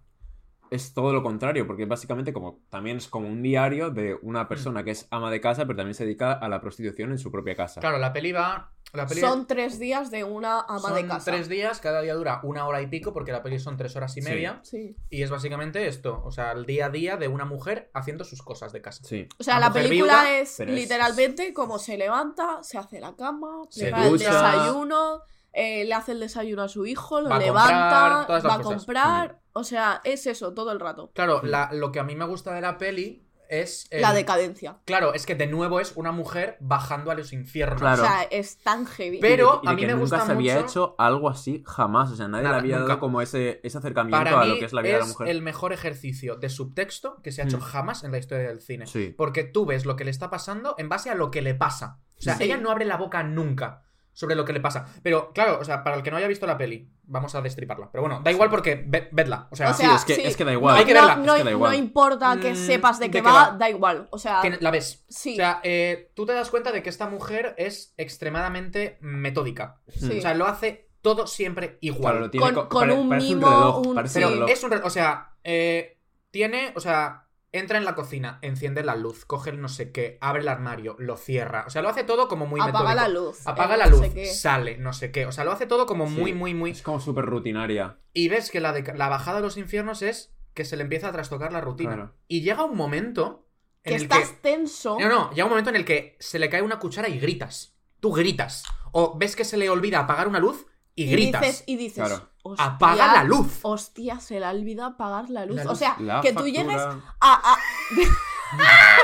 es todo lo contrario, porque básicamente como también es como un diario de una persona que es ama de casa, pero también se dedica a la prostitución en su propia casa. Claro, la peli va. La peli Son tres días de una ama son de casa. tres días, cada día dura una hora y pico, porque la peli son tres horas y media. Sí. Y es básicamente esto. O sea, el día a día de una mujer haciendo sus cosas de casa. Sí. O sea, Una la película viuda, es pero es- literalmente como se levanta, se hace la cama, Se prepara el ducha. desayuno, eh, le hace el desayuno a su hijo, lo Va levanta, comprar, va a cosas. comprar. O sea, es eso todo el rato. Claro, la- lo que a mí me gusta de la peli es. el- La decadencia. Claro, es que de nuevo es una mujer bajando a los infiernos. Claro. O sea, es tan heavy. Pero- Y de a mí que me nunca gusta se había mucho- hecho algo así jamás. O sea, nadie Nada, le había nunca. dado como ese, ese acercamiento Para a mí lo que es la vida de la mujer. el mejor ejercicio de subtexto que se ha hecho Mm. jamás en la historia del cine. Sí. Porque tú ves lo que le está pasando en base a lo que le pasa. O sea, Sí. ella no abre la boca nunca. Sobre lo que le pasa. Pero, claro, o sea, para el que no haya visto la peli, vamos a destriparla. Pero bueno, da igual porque ve- vedla. O sea, O sea, es que- es que da igual. No, Hay que verla, no- es que da igual. no importa que Mm, sepas de ¿de qué qué va, va? da igual. O sea, la ves. sí. O sea, eh, tú te das cuenta de que esta mujer es extremadamente metódica. sí. O sea, lo hace todo siempre igual. Claro, lo tiene Con- co- con pare- un mimo, un reloj. un- parece sí. un Pero reloj. es un... re- O sea, eh, tiene... O sea, entra en la cocina, enciende la luz, coge el no sé qué, abre el armario, lo cierra. O sea, lo hace todo como muy apaga metódico. la luz. Apaga eh, la no luz, qué. sale, no sé qué. O sea, lo hace todo como Sí. muy, muy, muy... Es como súper rutinaria. Y ves que la, de- la bajada a los infiernos es que se le empieza a trastocar la rutina. Claro. Y llega un momento en Que el estás que... tenso. No, no, llega un momento en el que se le cae una cuchara y gritas. Tú gritas. O ves que se le olvida apagar una luz y, y gritas. dices, y dices Claro. "Hostia, Apaga la luz. Hostia, se le olvida apagar la luz. La O sea, que tú llegues a. a- <laughs>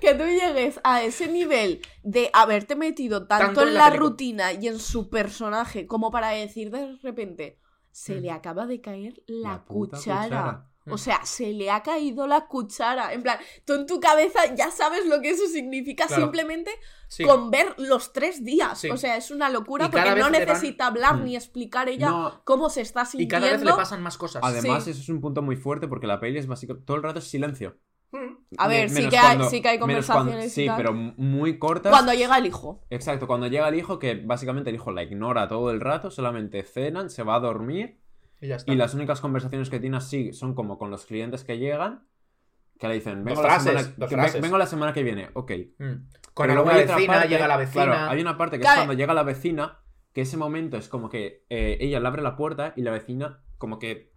que tú llegues a ese nivel de haberte metido tanto, Tanto en en la, rutina y en su personaje como para decir de repente se le acaba de caer la, La puta cuchara. cuchara. O sea, se le ha caído la cuchara. En plan, tú en tu cabeza ya sabes lo que eso significa Claro. simplemente Sí. con ver los tres días. Sí. O sea, es una locura Y porque no van- necesita hablar Mm. ni explicar ella No. cómo se está Y sintiendo. cada vez le pasan más cosas. Además, Sí. eso es un punto muy fuerte porque la peli es básicamente. Todo el rato es silencio. Mm. A ver, sí menos que hay- cuando- sí que hay cuando- conversaciones y Sí, tal. pero muy cortas. Cuando llega el hijo. Exacto, cuando llega el hijo, que básicamente el hijo la ignora todo el rato, solamente cenan, se va a dormir Y ya está. y las únicas conversaciones que tiene así son como con los clientes que llegan, que le dicen, vengo, la, vengo la semana que viene, ok. Mm. Con Pero alguna vecina, parte- llega la vecina. Claro, hay una parte que es cuando llega la vecina, que ese momento es como que eh, ella le abre la puerta y la vecina como que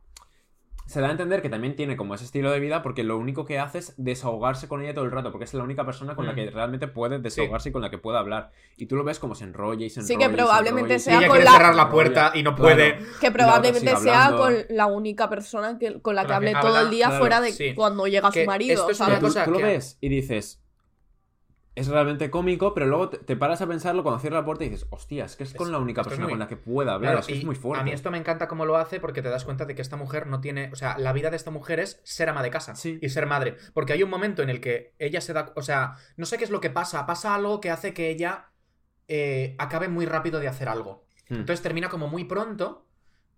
se da a entender que también tiene como ese estilo de vida porque lo único que hace es desahogarse con ella todo el rato, porque es la única persona con la Mm. que realmente puede desahogarse y con la que puede hablar. Y tú lo ves como se enrolla y se Sí, enrolla. que y se probablemente Sí, se sea ella con quiere la- cerrar la puerta y no puede. Claro. Que la probablemente sea con la única persona que, con la Con que la hable que todo habla, el día claro, fuera de sí. cuando llega Que su marido. esto es ¿sabes? una Tú, cosa tú lo que- ves y dices. Es realmente cómico, pero luego te, te paras a pensarlo cuando cierra la puerta y dices, hostia, es que es con Es- la única persona muy- con la que pueda hablar, Claro, es que es muy fuerte. A mí esto me encanta cómo lo hace porque te das cuenta de que esta mujer no tiene. O sea, la vida de esta mujer es ser ama de casa Sí. y ser madre. Porque hay un momento en el que ella se da. O sea, no sé qué es lo que pasa. Pasa algo que hace que ella eh, acabe muy rápido de hacer algo. Hmm. Entonces termina como muy pronto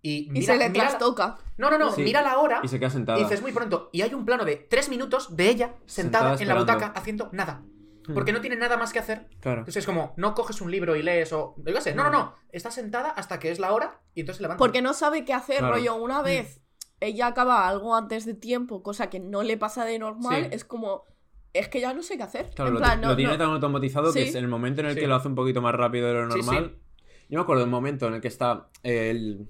y. Y mira- se le mira la-. No, no, no. Sí. Mira la hora Y se queda sentada. y dices muy pronto. Y hay un plano de tres minutos de ella sentada, Sentada en la butaca haciendo nada. Hmm. Porque no tiene nada más que hacer. Claro. Entonces es como, no coges un libro y lees o. Yo qué sé, no, no, no. Está sentada hasta que es la hora y entonces se levanta. Porque no sabe qué hacer, Claro. rollo. Una vez ella acaba algo antes de tiempo, cosa que no le pasa de normal, Sí. es como. Es que ya no sé qué hacer. Claro, en lo, plan, no- lo tiene no- tan automatizado que es en el momento en el Sí. que lo hace un poquito más rápido de lo Sí, normal. Yo me acuerdo del momento en el que está él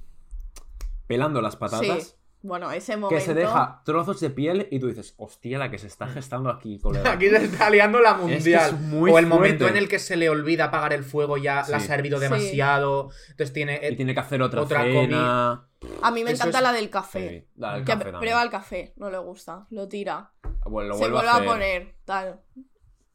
pelando las patatas. Bueno, ese momento. Que se deja trozos de piel y tú dices, hostia, la que se Mm. está gestando aquí, colega. <laughs> Aquí se está liando la Es que mundial. es muy o el momento en el que se le olvida apagar el fuego, ya la ha servido Sí. demasiado. Entonces tiene. Y tiene que hacer otra, Otra cena. A mí me Eso encanta es- la del café. Sí, el Que café prueba el café, no le gusta, lo tira. Bueno, lo se vuelve a, a, poner, tal.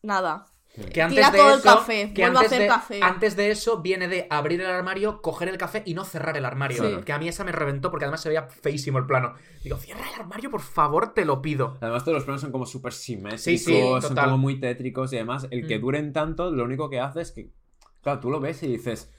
Nada. Que antes Tira de todo el eso, café, que vuelve a antes hacer de, café. antes de eso viene de abrir el armario, coger el café y no cerrar el armario. Sí. Que a mí esa me reventó porque además se veía feísimo el plano. Digo, cierra el armario, por favor, te lo pido. Además, todos los planos son como súper simétricos, Sí, sí, son como muy tétricos y además, el que Mm. duren tanto, lo único que hace es que, claro, tú lo ves y dices,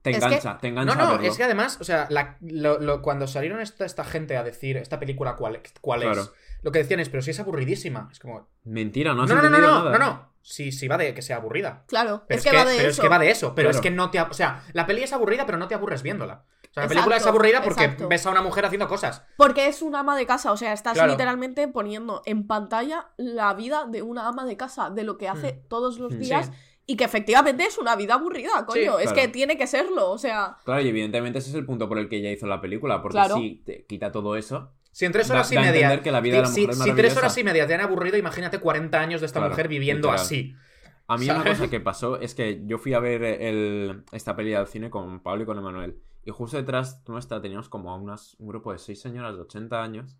te Es que- engancha, te engancha No, a no, verlo. es que además, o sea, la- lo- lo- cuando salieron esta, esta gente a decir esta película cuál, cuál Claro. es, lo que decían es, pero si es aburridísima. Es como, Mentira, no no, has no, no, no, entendido no, nada. no, no. Sí, sí va de que sea aburrida. Claro, Pero es, que, va de pero eso. es que va de eso, pero Claro. es que no te... O sea, la peli es aburrida, pero no te aburres viéndola. O sea, la Exacto, película es aburrida porque exacto. ves a una mujer haciendo cosas. Porque es una ama de casa, o sea, estás Claro. literalmente poniendo en pantalla la vida de una ama de casa, de lo que hace Mm. todos los días. Sí. Y que efectivamente es una vida aburrida, coño. Sí, es que tiene que serlo, o sea. Claro, y evidentemente ese es el punto por el que ella hizo la película, porque Claro. si te quita todo eso, Si en tres Da- horas y da media. entender que la vida de la si, mujer es si tres horas y media te han aburrido, imagínate 40 años de esta Claro, mujer viviendo literal. así. A mí una ¿Sabes? cosa que pasó es que yo fui a ver el, esta peli al cine con Pablo y con Emanuel. Y justo detrás nuestra teníamos como a unas, un grupo de seis señoras de 80 años.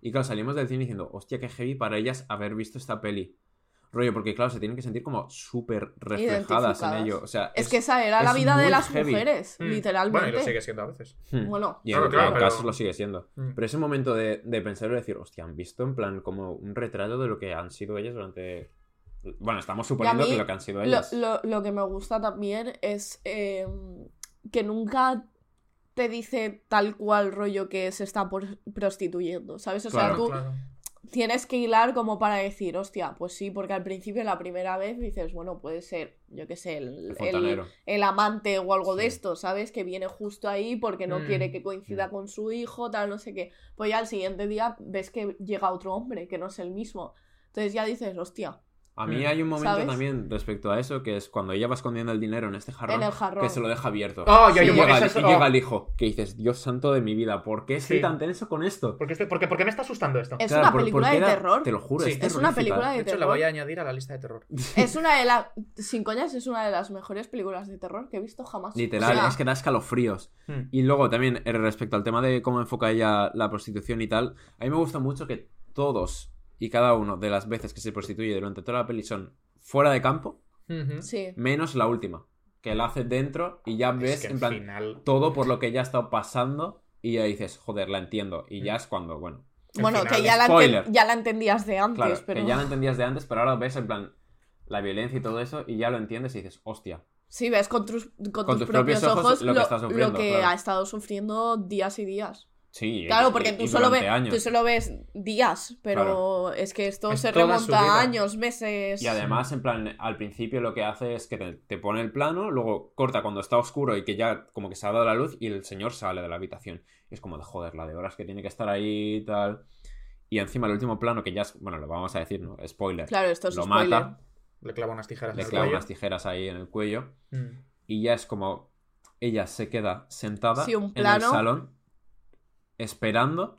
Y claro, salimos del cine diciendo, hostia, qué heavy para ellas haber visto esta peli. Rollo, porque claro, se tienen que sentir como súper reflejadas en ello. O sea, Es, que esa era la vida de las heavy. mujeres, Mm. literalmente. Bueno, y lo sigue siendo a veces. hmm. Bueno, Y en, Claro, claro, en pero- casos lo sigue siendo. Mm. Pero ese momento de, de pensar y decir, hostia, han visto en plan como un retrato de lo que han sido ellas durante Bueno, estamos suponiendo mí que lo que han sido Lo, ellas. lo- lo que me gusta también es eh, que nunca te dice tal cual rollo que se está por- prostituyendo, ¿sabes? O sea, tú Claro. Tienes que hilar como para decir, hostia, pues sí, porque al principio, la primera vez, dices, bueno, puede ser, yo qué sé, el, El el- el amante o algo de esto, ¿sabes? Que viene justo ahí porque no Mm. quiere que coincida Mm. con su hijo, tal, no sé qué. Pues ya al siguiente día ves que llega otro hombre, que no es el mismo. Entonces ya dices, hostia, A mí Mm. hay un momento ¿Sabes? también respecto a eso, que es cuando ella va escondiendo el dinero en este jarrón, en el jarrón. que se lo deja abierto. Oh, yo- y, yo- llega, el- es- y llega el hijo, que dices, Dios santo de mi vida, ¿por qué estoy Sí. tan tenso con esto? ¿Por qué, estoy- por qué- por qué me está asustando esto? Es Claro, una película porque de era- terror. Te lo juro, Sí, es, es una película De de hecho, la terror. voy a añadir a la lista de terror. <laughs> Es una de las. Sin coñas, es una de las mejores películas de terror que he visto jamás. Literal, O sea, es que da escalofríos. Hmm. Y luego también, eh, respecto al tema de cómo enfoca ella la prostitución y tal, a mí me gusta mucho que todos y cada uno de las veces que se prostituye durante toda la peli son fuera de campo. Sí. menos la última, que la hace dentro y ya Es ves que en plan final... todo por lo que ella ha estado pasando y ya dices, joder, la entiendo. Y ya es cuando, bueno, Bueno, final, que ya la, ya la entendías de antes, claro, pero. que ya lo entendías de antes, pero ahora ves en plan la violencia y todo eso y ya lo entiendes y dices, hostia. Sí, ves con tus, con Con tus tus propios, propios ojos ojos lo que está sufriendo, lo que claro. ha estado sufriendo días y días. Sí, Claro, porque y- tú, y solo ves, años. tú solo ves días, pero es que esto Es se remonta a años, meses. Y además, en plan, al principio lo que hace es que te, te pone el plano, luego corta cuando está oscuro y que ya como que se ha dado la luz y el señor sale de la habitación. Y es como de joder, la de horas que tiene que estar ahí y tal. Y encima el último plano que ya es, bueno, lo vamos a decir, ¿no? Spoiler. Claro, esto es lo spoiler. mata, Le clava unas tijeras le en el clava cuello. unas tijeras ahí en el cuello Mm. y ya es como ella se queda sentada Sí, un en el plano. salón esperando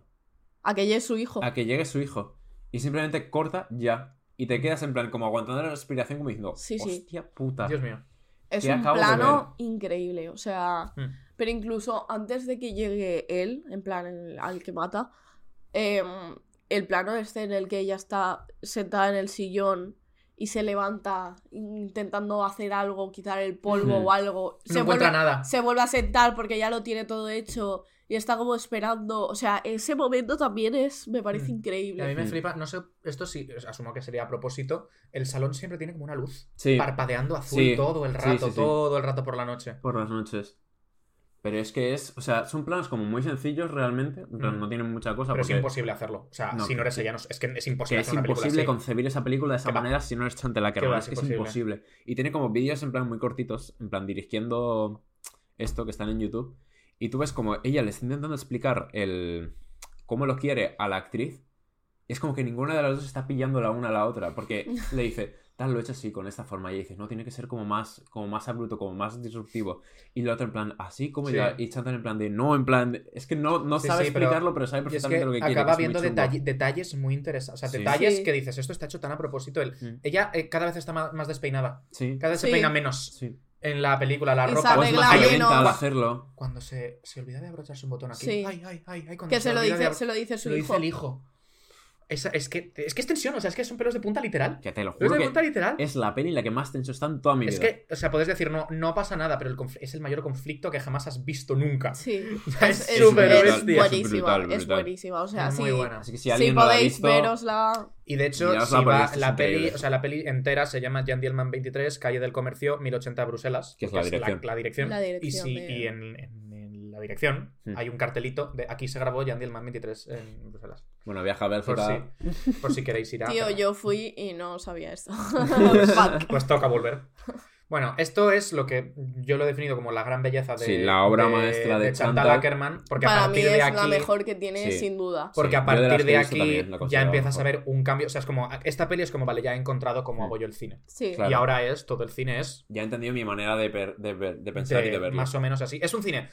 Aquello es su hijo. a que llegue su hijo. Y simplemente corta ya. Y te quedas en plan como aguantando la respiración como diciendo, Sí, sí. hostia puta. Dios mío. Es ¿Qué un plano increíble, o sea, Mm. pero incluso antes de que llegue él, en plan el- al que mata, em, el plano este en el que ella está sentada en el sillón y se levanta intentando hacer algo, quitar el polvo Ujú. o algo, No se encuentra vuelve, nada. se vuelve a sentar porque ya lo tiene todo hecho y está como esperando, o sea, ese momento también es, me parece Mm. Y a increíble. mí me Mm. flipa, no sé, esto sí, asumo que sería a propósito. El salón siempre tiene como una luz Sí, parpadeando azul Sí. todo el rato, sí, sí. todo el rato por la noche. por las noches. Pero es que es, o sea, son planos como muy sencillos realmente, en plan, Mm. no tienen mucha cosa Pero es imposible hacerlo. O sea, No, si no eres que- ella, no- es que es que imposible es hacer una película imposible concebir esa película de esa Que va. manera si no eres Chante la Que va, es que es es imposible. Y tiene como vídeos en plan muy cortitos, en plan dirigiendo esto que están en YouTube. Y tú ves como ella le está intentando explicar el cómo lo quiere a la actriz. Y es como que ninguna de las dos está pillando la una a la otra. Porque <laughs> le dice, tal, lo he hecho así, con esta forma. Y ella dice, no, tiene que ser como más, como más abrupto, como más disruptivo. Y la otra en plan, así como Sí. ella. Y Chantal en plan de, no, en plan, de- es que no, no Sí, sabe sí, pero- explicarlo, pero, sabe Y es perfectamente que lo que quiere. acaba es muy viendo detalle- detalles muy interesantes. O sea, Sí. detalles Sí. que dices, esto está hecho tan a propósito. El... Mm. Ella eh, cada vez está ma- más, despeinada. Sí, Cada vez se Sí. peina menos. En la película, la Y ropa. se O es arregla más menos. violenta al hacerlo. Cuando se, se olvida de abrocharse un botón aquí. Sí. Ay, ay, ay, ay. cuando que se lo, olvida de dice, se lo dice se su lo hijo. dice el hijo. Esa- es, que, es que es tensión, o sea, es que son pelos de punta literal. Que te lo Pelos de que punta literal. es la peli en la que más tenso está en toda mi vida. Es que, o sea, puedes decir, no, no pasa nada, pero el es el mayor conflicto que jamás has visto nunca. Sí, <laughs> Es es, súper es bestia. buenísima, Es es buenísima. O sea, Es muy sí, buena. Así que si alguien no la ha podéis visto, verosla. Y de hecho, si va es la peli, o sea, la peli entera se llama Jan Dielman 23, Calle del Comercio, 1080 Bruselas. Que es la dirección. La, dirección. La dirección Y, si, de- y en, en- en la dirección Hmm. hay un cartelito de aquí se grabó Jan Dielman 23 en Bruselas. bueno, viaja a Por Bélgica. si, por si queréis ir a. <laughs> Tío, yo fui y no sabía esto. <laughs> <laughs> Pues toca volver. Bueno, esto es lo que yo lo he definido como la gran belleza de, Sí, la obra maestra de Chantal Chantal. Ackerman, porque a Para mí partir es de aquí la mejor que tiene, Sí. sin duda. Porque Sí, a de partir de aquí ya empiezas a ver un cambio. O sea, es como, esta peli es como, vale, ya he encontrado cómo Mm. hago yo el cine. Sí. Claro. Y ahora es, todo el cine es Ya he entendido mi manera de, de, de pensar de- y de verlo. más o menos así. Es un cine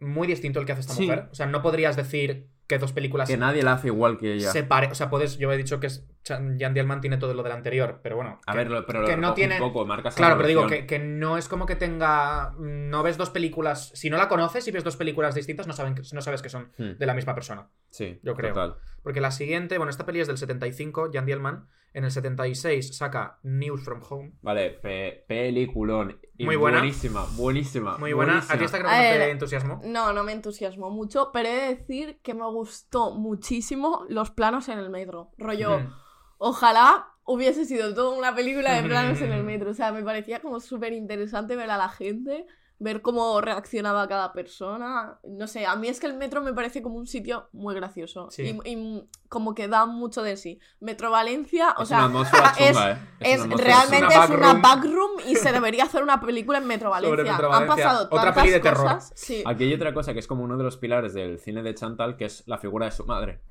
muy distinto el que hace esta Sí. mujer. O sea, no podrías decir que dos películas Que nadie la hace igual que ella. se pare. O sea, puedes, yo he dicho que es, Jan Dielman tiene todo lo del anterior, pero bueno. A que- ver, pero que lo no tiene- un poco, marcas Claro, la pero digo que, que no es como que tenga. No ves dos películas. Si no la conoces y ves dos películas distintas, no, saben, no sabes que son Hmm, de la misma persona. Sí, yo creo. total. Porque la siguiente, bueno, esta peli es del 75, Jan Dielman. En el 76 saca News from Home. Vale, pe- peliculón. Y Muy buena. Buenísima, buenísima. Muy buena. buenísima. ¿A ti esta creo que no te ver, entusiasmó? No, no me entusiasmó mucho, pero he de decir que me gustó muchísimo los planos en el metro. Rollo, Mm. ojalá hubiese sido toda una película de planos en el <laughs> metro. O sea, me parecía como súper interesante ver a la gente, ver cómo reaccionaba cada persona. No sé, a mí es que el metro me parece como un sitio muy gracioso. Sí. Y, y como que da mucho de sí. Metro Valencia, o es sea, una <laughs> es- chunga, ¿eh? es, una atmósfera realmente es Una backroom. backroom y se debería hacer una película en Metro Valencia. Sobre Metro Han pasado Otra tantas peli de terror. cosas. Sí. Aquí hay otra cosa que es como uno de los pilares del cine de Chantal, que es la figura de su madre.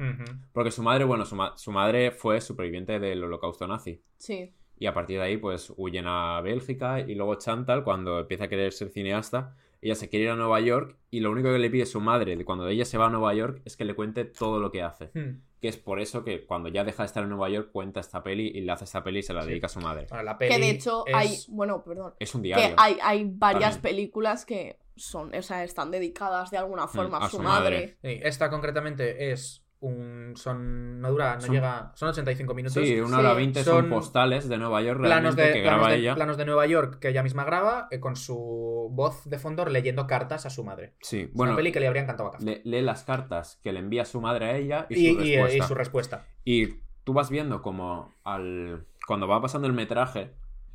Porque su madre, bueno, su, ma- su madre fue superviviente del holocausto nazi. sí. Y a partir de ahí, pues huyen a Bélgica y luego Chantal, cuando empieza a querer ser cineasta, ella se quiere ir a Nueva York y lo único que le pide su madre de cuando ella se va a Nueva York es que le cuente todo lo que hace. Hmm. Que es por eso que cuando ya deja de estar en Nueva York cuenta esta peli y le hace esta peli y se la Sí. dedica a su madre. Bueno, la peli Que de hecho es- hay, bueno, perdón, Es un que diario. hay, hay varias También. películas que son, o sea, están dedicadas de alguna forma Mm, a a su, su madre. madre. Sí, esta concretamente es un. Son. No dura, no Son- llega. Son 85 minutos. Sí, una Sí. hora veinte son, Son postales de Nueva York planos de, que planos, de, ella. planos de Nueva York que ella misma graba eh, con su voz de fondo leyendo cartas a su madre. Sí, Es bueno, una peli que le habría encantado a Kafka. le- lee las cartas que le envía su madre a ella y, Y, su y- respuesta. y su respuesta. Y tú vas viendo como al cuando va pasando el metraje,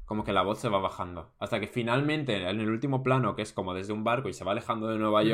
como que la voz se va bajando. Hasta que finalmente, en el último plano, que es como desde un barco y se va alejando de Nueva Mm.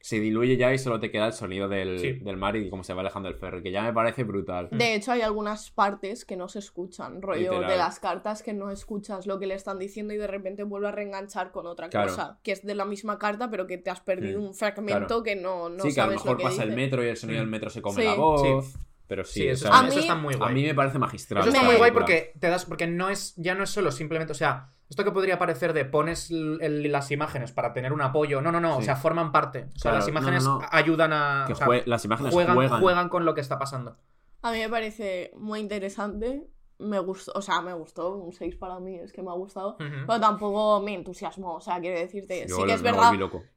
Se diluye ya y solo te queda el sonido del, Sí. del mar y cómo se va alejando el ferry, que ya me parece brutal. De hecho, hay algunas partes que no se escuchan, rollo Literal. de las cartas que no escuchas lo que le están diciendo y de repente vuelve a reenganchar con otra Claro. cosa, que es de la misma carta, pero que te has perdido Mm, un fragmento claro. que no, no sí, que a lo mejor lo que pasa el metro y el sonido Mm. del metro se come Sí. la voz. Pero sí, Sí, o eso, sea, A eso mí- está muy a guay. mí me parece magistral. Eso está muy guay porque te das. Porque no es. Ya no es solo simplemente. O sea, esto que podría parecer de pones el- el- las imágenes para tener un apoyo. No, no, no. O sea, forman parte. O sea, Claro, las imágenes no, no. ayudan a. Que o sea, jue- las imágenes juegan, juegan. juegan con lo que está pasando. A mí me parece muy interesante, me gustó, o sea, me gustó, un 6 para mí, es que me ha gustado, pero tampoco me entusiasmó, o sea, quiero decirte, Yo sí que lo- es verdad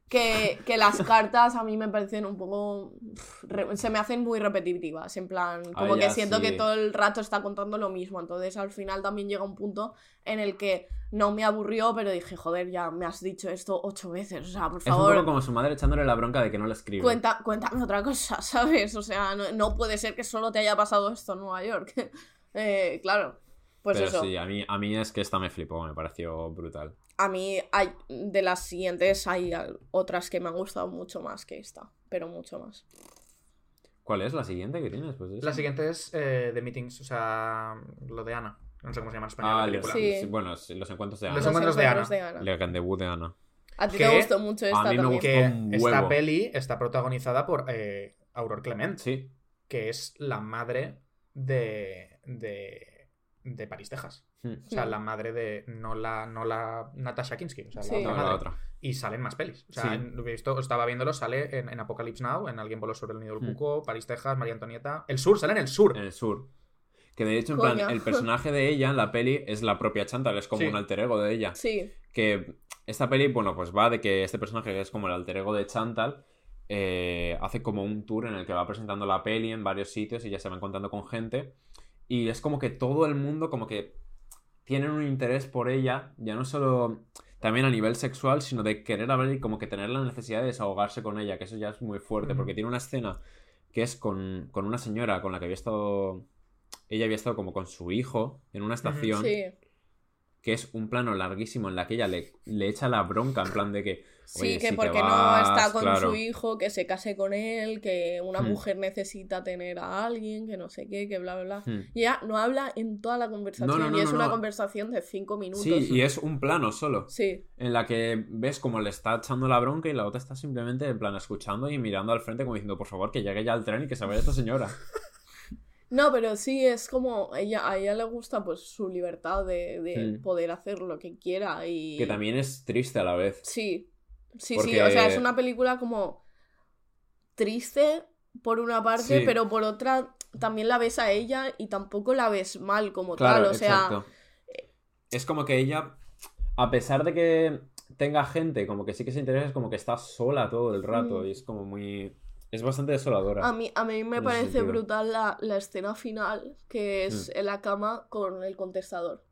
que, que las cartas a mí me parecen un poco. re- se me hacen muy repetitivas. En plan, como Ah, que ya, siento sí. que todo el rato está contando lo mismo. Entonces al final también llega un punto en el que no me aburrió, pero dije, joder, ya me has dicho esto ocho veces. O sea, por Es un favor. poco como su madre echándole la bronca de que no le escribe. Cuenta, cuéntame otra cosa, <laughs> ¿sabes? O sea, no, no puede ser que solo te haya pasado esto en Nueva York. Eh, claro, pues Pero eso. sí, a mí, a mí es que esta me flipó, me pareció brutal. A mí hay, de las siguientes hay otras que me han gustado mucho más que esta, pero mucho más. ¿Cuál es la siguiente que tienes? Pues La siguiente es eh, The Meetings. O sea, lo de Ana. No sé cómo se llama en español Ah, la película. Sí. sí, bueno, sí, los encuentros de Los Ana. encuentros de Ana. Ana. Le debut de Ana. A ti Que te gustó mucho esta a mí me también. gustó. Que un esta peli está protagonizada por eh, Aurore Clement, Sí. que es la madre de, de, de París, Texas. Hmm. O sea, Hmm. la madre de. No la, no la Natasha Kinski, o sea, la Sí. otra No, madre. la otra. Y salen más pelis. O sea, Sí. en- estaba viéndolo, sale en, en Apocalypse Now, en Alguien voló sobre el nido del Hmm. cuco, París, Texas, María Antonieta. El sur, sale en el sur. En el sur. Que de hecho, en Coño. plan, el personaje de ella en la peli es la propia Chantal, es como Sí. un alter ego de ella. Sí, Que esta peli, bueno, pues va de que este personaje, que es como el alter ego de Chantal, eh, hace como un tour en el que va presentando la peli en varios sitios y ya se va encontrando con gente. Y es como que todo el mundo, como que tienen un interés por ella, ya no solo también a nivel sexual, sino de querer hablar y como que tener la necesidad de desahogarse con ella, que eso ya es muy fuerte, porque tiene una escena que es con, con una señora con la que había estado. Ella había estado como con su hijo en una estación sí. que es un plano larguísimo en la que ella le, le echa la bronca en plan de que Sí, que si porque vas, no está con claro. su hijo, que se case con él, que una Hmm. mujer necesita tener a alguien, que no sé qué, que bla, bla, bla. Hmm. Y ella no habla en toda la conversación No, no, no, y es una conversación de cinco minutos. Sí, y es un plano solo. Sí, En la que ves como le está echando la bronca y la otra está simplemente en plan escuchando y mirando al frente como diciendo, por favor, que llegue ya el tren y que se vaya esta señora. <laughs> No, pero sí es como ella, a ella le gusta pues su libertad de, de Mm. poder hacer lo que quiera y Que también es triste a la vez. sí, sí, sí, o sea, es una película como triste por una parte, Sí. pero por otra también la ves a ella y tampoco la ves mal como Claro, tal, o sea, exacto. Es como que ella, a pesar de que tenga gente, como que sí que se interesa, es como que está sola todo el rato Mm. y es como muy... Es bastante desoladora. A mí, a mí me parece sentido. brutal la, la escena final, que es Mm. en la cama con el contestador.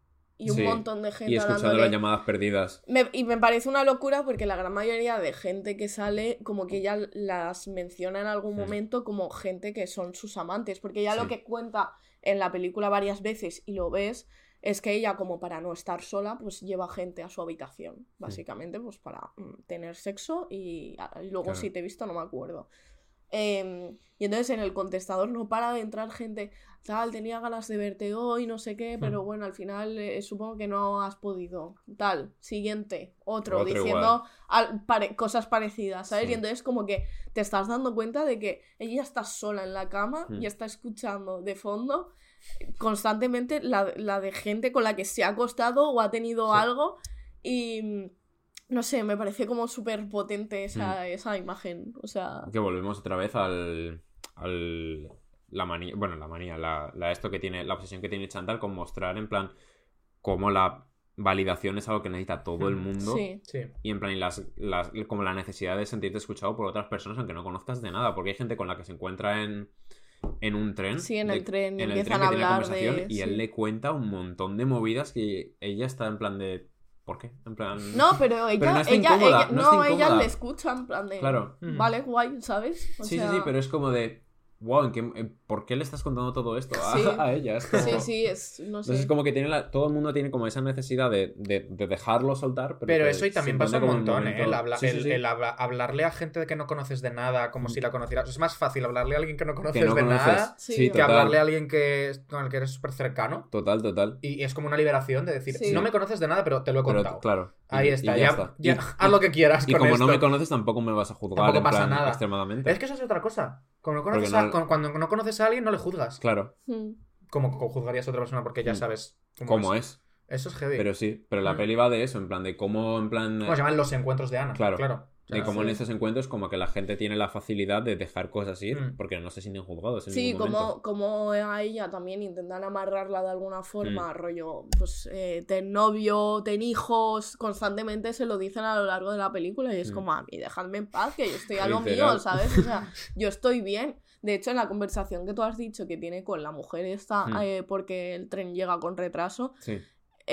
Y un Sí, montón de gente Y escuchando hablándole. las llamadas perdidas. Me- y me parece una locura porque la gran mayoría de gente que sale, como que ella las menciona en algún momento como gente que son sus amantes. Porque ella lo que cuenta en la película varias veces y lo ves es que ella, como para no estar sola, pues lleva gente a su habitación. Básicamente, pues para mm, tener sexo y, ah, y luego Claro. si te he visto no me acuerdo. Em, y entonces en el contestador no para de entrar gente, tal, tenía ganas de verte hoy, no sé qué, pero bueno, al final eh, supongo que no has podido. Tal, siguiente, otro, Otro diciendo al- pare- cosas parecidas, ¿sabes? Sí. Y entonces como que te estás dando cuenta de que ella está sola en la cama Mm. y está escuchando de fondo constantemente la, la de gente con la que se ha acostado o ha tenido Sí. algo y... No sé, me parece como súper potente esa, Mm. esa imagen. O sea, Que volvemos otra vez al. al la manía. Bueno, la manía, la, la esto que tiene. La obsesión que tiene Chantal con mostrar en plan. cómo la validación es algo que necesita todo el Mm, mundo. sí. Sí. Y en plan, y las, las- como la necesidad de sentirte escuchado por otras personas aunque no conozcas de nada. Porque hay gente con la que se encuentra en, en un tren. Sí, en de- el tren y en el empiezan tren a que tiene hablar conversación de- Y él sí. le cuenta un montón de movidas que ella está en plan de. ¿Por qué? En plan. No, pero ella, no está ella, incómoda, ella- no no, está ella le escucha en plan de. Claro. Ujú. Vale, guay, ¿sabes? O Sí, sea, sí, sí, pero es como de. Wow, ¿en qué- en- ¿por qué le estás contando todo esto a, Sí. <laughs> a ella? Es como- Sí, sí, es. No Entonces sé. es como que tiene la- todo el mundo tiene como esa necesidad de, de- de dejarlo soltar. Pero, eso y también pasa un montón, ¿eh? El, habla- Sí, sí, el- sí. el habla- hablarle a gente que no conoces de nada como si la conocieras. Es más fácil hablarle a alguien que no conoces que no de conoces. nada que total. hablarle a alguien que, con el que eres súper cercano. Total, total. Y es como una liberación de decir, Sí. no me conoces de nada, pero te lo he Pero, contado. claro. y- Ahí y está, ya ya, está. ya- Y- haz lo que quieras Y con como esto. no me conoces, tampoco me vas a juzgar Tampoco pasa nada. extremadamente. Es que eso es otra cosa. Cuando, conoces Porque a- no- cuando no conoces a alguien, no le juzgas. Claro, Mm. Como co- juzgarías a otra persona porque ya Mm. sabes cómo es. Eso es heavy. Pero sí, pero la Mm. peli va de eso, en plan de cómo, en plan. ¿Cómo se llaman los encuentros de Ana? Claro. claro. O sea, De cómo en sí. estos encuentros como que la gente tiene la facilidad de dejar cosas ir Mm. porque no se sienten juzgados en Sí, momento. como, como a ella también intentan amarrarla de alguna Mm. forma, rollo, pues eh, ten novio, ten hijos, constantemente se lo dicen a lo largo de la película y es Mm. como, a mí dejadme en paz, que yo estoy a <laughs> lo mío, ¿sabes? O sea, <laughs> yo estoy bien. De hecho, en la conversación que tú has dicho que tiene con la mujer esta, Mm. eh, porque el tren llega con retraso, Sí.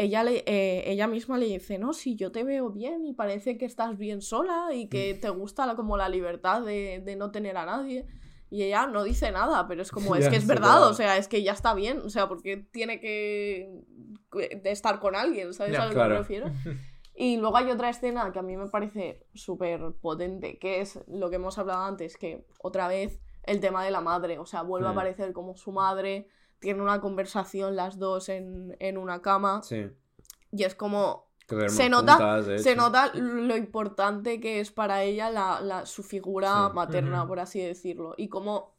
Ella, le, eh, ella misma le dice, no, si yo te veo bien y parece que estás bien sola y que Mm. te gusta la- como la libertad de, de no tener a nadie. Y ella no dice nada, pero es como, <laughs> es Ya, que es verdad, verdad. o sea, es que ya está bien, o sea, porque tiene que estar con alguien, ¿sabes Ya, a lo que me refiero? <laughs> Y luego hay otra escena que a mí me parece súper potente, que es lo que hemos hablado antes, que otra vez el tema de la madre, o sea, vuelve a Mm. aparecer como su madre, tiene una conversación las dos en, en una cama, Sí. y es como Se nota- juntas, se nota lo importante que es para ella la, la- su figura Sí. materna, por así decirlo. Y cómo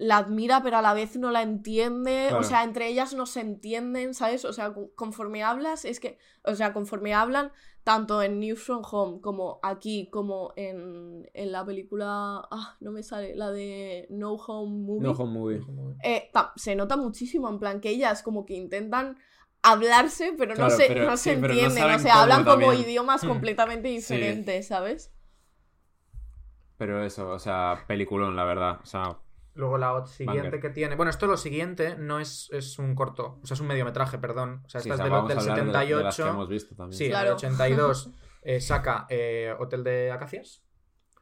la admira, pero a la vez no la entiende. Claro. O sea, entre ellas no se entienden, ¿sabes? O sea, conforme hablas, es que. O sea, conforme hablan, tanto en News from Home como aquí, como en, en la película. Ah, no me sale, la de No Home Movie. No home movie. Eh, ta- se nota muchísimo, en plan que ellas como que intentan hablarse, pero no se, pero- no sí, se no entienden, saben o sea, hablan como idiomas <clears throat> completamente diferentes, ¿sabes? Pero eso, o sea, peliculón, la verdad. O sea, Luego la siguiente Banger. que tiene. Bueno, esto lo siguiente no es, es un corto, o sea, es un mediometraje, perdón. O sea, sí, esta es de del a hablar de- 78. de las que hemos visto también. Sí, Claro. en el 82 eh, saca eh, Hotel de Acacias.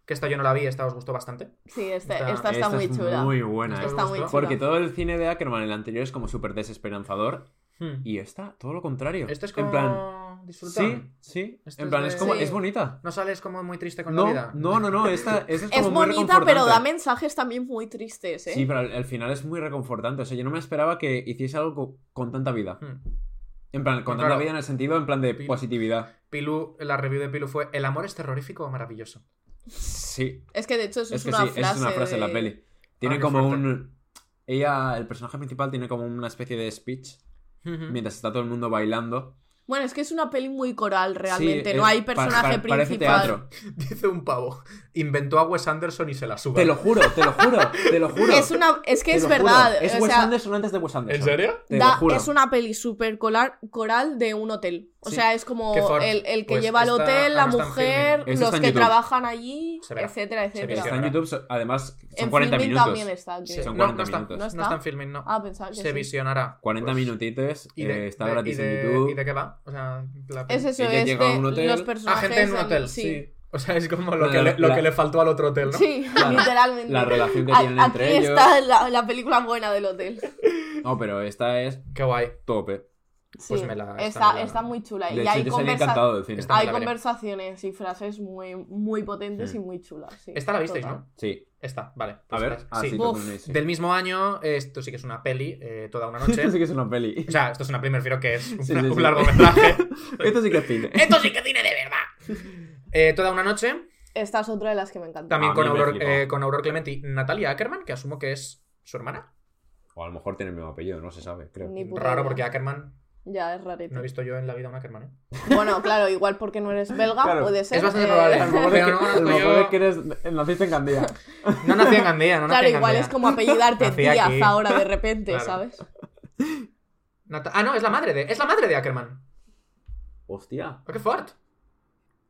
Que esta yo no la vi, esta os gustó bastante. Sí, este- Esta- esta, está muy es chula. muy buena. Esta eh. Está muy chula. Porque todo el cine de Ackerman, el anterior, es como súper desesperanzador. Hmm. Y esta, todo lo contrario. Este es como En plan, disfrutón. sí, sí. En es plan, de- es como, Sí. es bonita. No sales como muy triste con No, la vida. no, no, no, esta, <laughs> esta es como Es muy bonita, pero da mensajes también muy tristes, ¿eh? Sí, pero al, al final es muy reconfortante. O sea, yo no me esperaba que hiciese algo co- con, tanta vida. Hmm. En plan, con tanta claro. vida en el sentido, en plan de positividad. Pilu, la review de Pilu fue El amor es terrorífico o maravilloso. Sí, Es que de hecho eso es es, que una sí, frase. es una frase de la peli. Tiene qué como un... Ella, el personaje principal, tiene como una especie de speech mientras está todo el mundo bailando. Bueno, es que es una peli muy coral realmente, Sí, no hay pa- personaje pa- Parece principal. teatro. <laughs> Dice un pavo. Inventó a Wes Anderson y se la sube. Te lo juro, te lo juro, te lo juro. Es, una, es que Te es juro. verdad. Es o Wes sea, Anderson antes de Wes Anderson. ¿En serio? Te lo da- juro. es una peli súper colar- coral de un hotel. O Sí. sea, es como el, el que Pues lleva al hotel, la mujer, los que YouTube. trabajan allí, etcétera, etcétera. Está en YouTube, además, son En 40 filming minutos. también está. Sí. Son no, 40 no está, minutos. ¿No no está? está en filming, no. Ah, pensaba que se sí. visionará. 40 Pues, minutitos, ¿Y de, eh, está de- gratis y de- en YouTube. ¿Y de qué va? O sea, la Es eso, Ella es llega a de un hotel- los Ah, personajes. gente en un hotel, sí. Sí. O sea, es como lo La- que, le, lo la- que le faltó al otro hotel, ¿no? Sí, literalmente. La relación que A- tienen entre Aquí ellos. está la, la película buena del hotel. No, pero esta es Qué guay. tope. Pues Sí, me la- está, me la- está muy chula. De y hecho, hay, conversa- cine. Hay conversaciones y frases muy, muy potentes Mm. y muy chulas. sí, Esta la visteis, total. ¿no? Sí. Esta, vale. A pues ver. esta- Ah, sí. sí, Uf. Del mismo año, esto sí que es una peli, eh, toda una noche. <laughs> Esto sí que es una peli. O sea, esto es una peli, me refiero que es un, Sí, una- sí, un sí. <laughs> largometraje. <laughs> Esto sí que es cine. ¡Esto sí que tiene de verdad! Eh, toda una noche, Esta es otra de las que me encanta. también A con flipó. eh, con Clement y Natalia Ackerman, que asumo que es su hermana. O a lo mejor tiene el mismo apellido, no se sabe, creo. Ni puta Raro idea. porque Ackerman Ya, es rarito. no he visto yo en la vida un Ackerman, ¿eh? Bueno, claro, igual porque no eres belga, Claro, puede ser. es bastante eh, probable. <laughs> A lo mejor Pero es que, no a lo mejor yo- es que eres, naciste en Gandía. No nací en Gandía, no nací Claro, en igual Gandía. es como apellidarte Díaz ahora de repente, Claro. ¿sabes? Nata- ah, no, es la madre de, es la madre de Ackerman. Hostia. Oh, ¡Qué fuerte!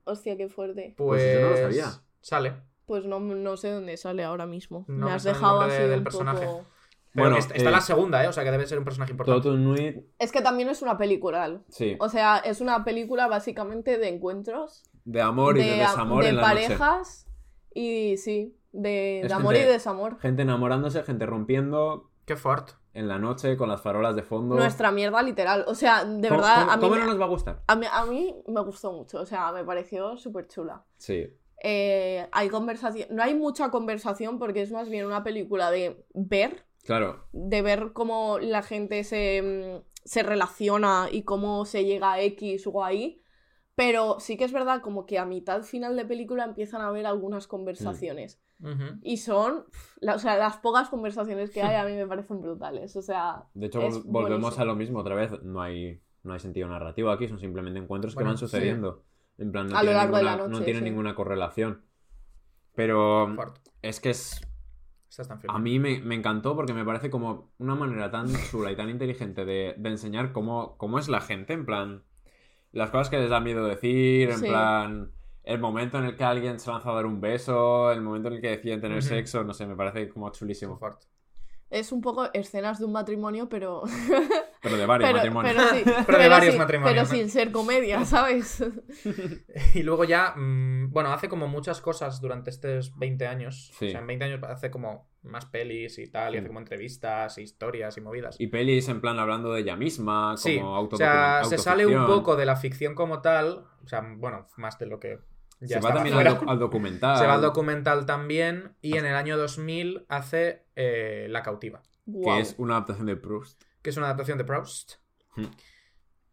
Hostia, qué fuerte. Pues, Pues eso no lo sabía. Sale. Pues no, no sé dónde sale ahora mismo. No me has dejado así de- del un personaje. poco... Pero Bueno, está, eh, la segunda, ¿eh? O sea que debe ser un personaje importante. Es que también es una película. sí. O sea, es una película básicamente de encuentros, De amor y de, de, desamor de en la noche. parejas y sí, de amor gente- y desamor. Gente enamorándose, gente rompiendo Qué fuerte. En la noche con las farolas de fondo. Nuestra mierda literal. O sea, de ¿Cómo- verdad, cómo- a mí, ¿Cómo no nos va a gustar? a, mí, a mí me gustó mucho. O sea, me pareció súper chula. Sí. Eh, hay conversación, no hay mucha conversación porque es más bien una película de ver, Claro. de ver cómo la gente se, mm, se relaciona y cómo se llega a X o a Y. Pero sí que es verdad como que a mitad final de película empiezan a haber algunas conversaciones. Y son, la- o sea, las pocas conversaciones que hay <laughs> a mí me parecen brutales. O sea, De hecho, volvemos buenísimo. a lo mismo otra vez. No hay, no hay sentido narrativo aquí, son simplemente encuentros Bueno, que van sí. sucediendo. En plan, no A lo tiene largo de la ninguna, noche, no tiene sí. ninguna correlación. Pero Fuerte. es que es. A mí me, me encantó porque me parece como una manera tan chula y tan inteligente de, de enseñar cómo, cómo es la gente, en plan. Las cosas que les da miedo decir, en Sí. plan. El momento en el que alguien se lanza a dar un beso, el momento en el que deciden tener sexo, no sé, me parece como chulísimo. fuerte. es un poco escenas de un matrimonio, pero... <laughs> Pero de varios pero, matrimonios. pero sí, <laughs> Pero de varios sí- matrimonios, Pero sin ser comedia, ¿sabes? <laughs> Y luego ya, mm, bueno, hace como muchas cosas durante estos 20 años. Sí. O sea, en 20 años hace como más pelis y tal, y Sí. hace como entrevistas, historias y movidas. Y pelis en plan hablando de ella misma, como Sí, o sea, se sale un poco de la ficción como tal, o sea, bueno, más de lo que ya Se va también al, doc- al documental. Se va al documental también y en el año 2000 hace eh, La cautiva, Que es una adaptación de Proust. que es una adaptación de Proust Hmm.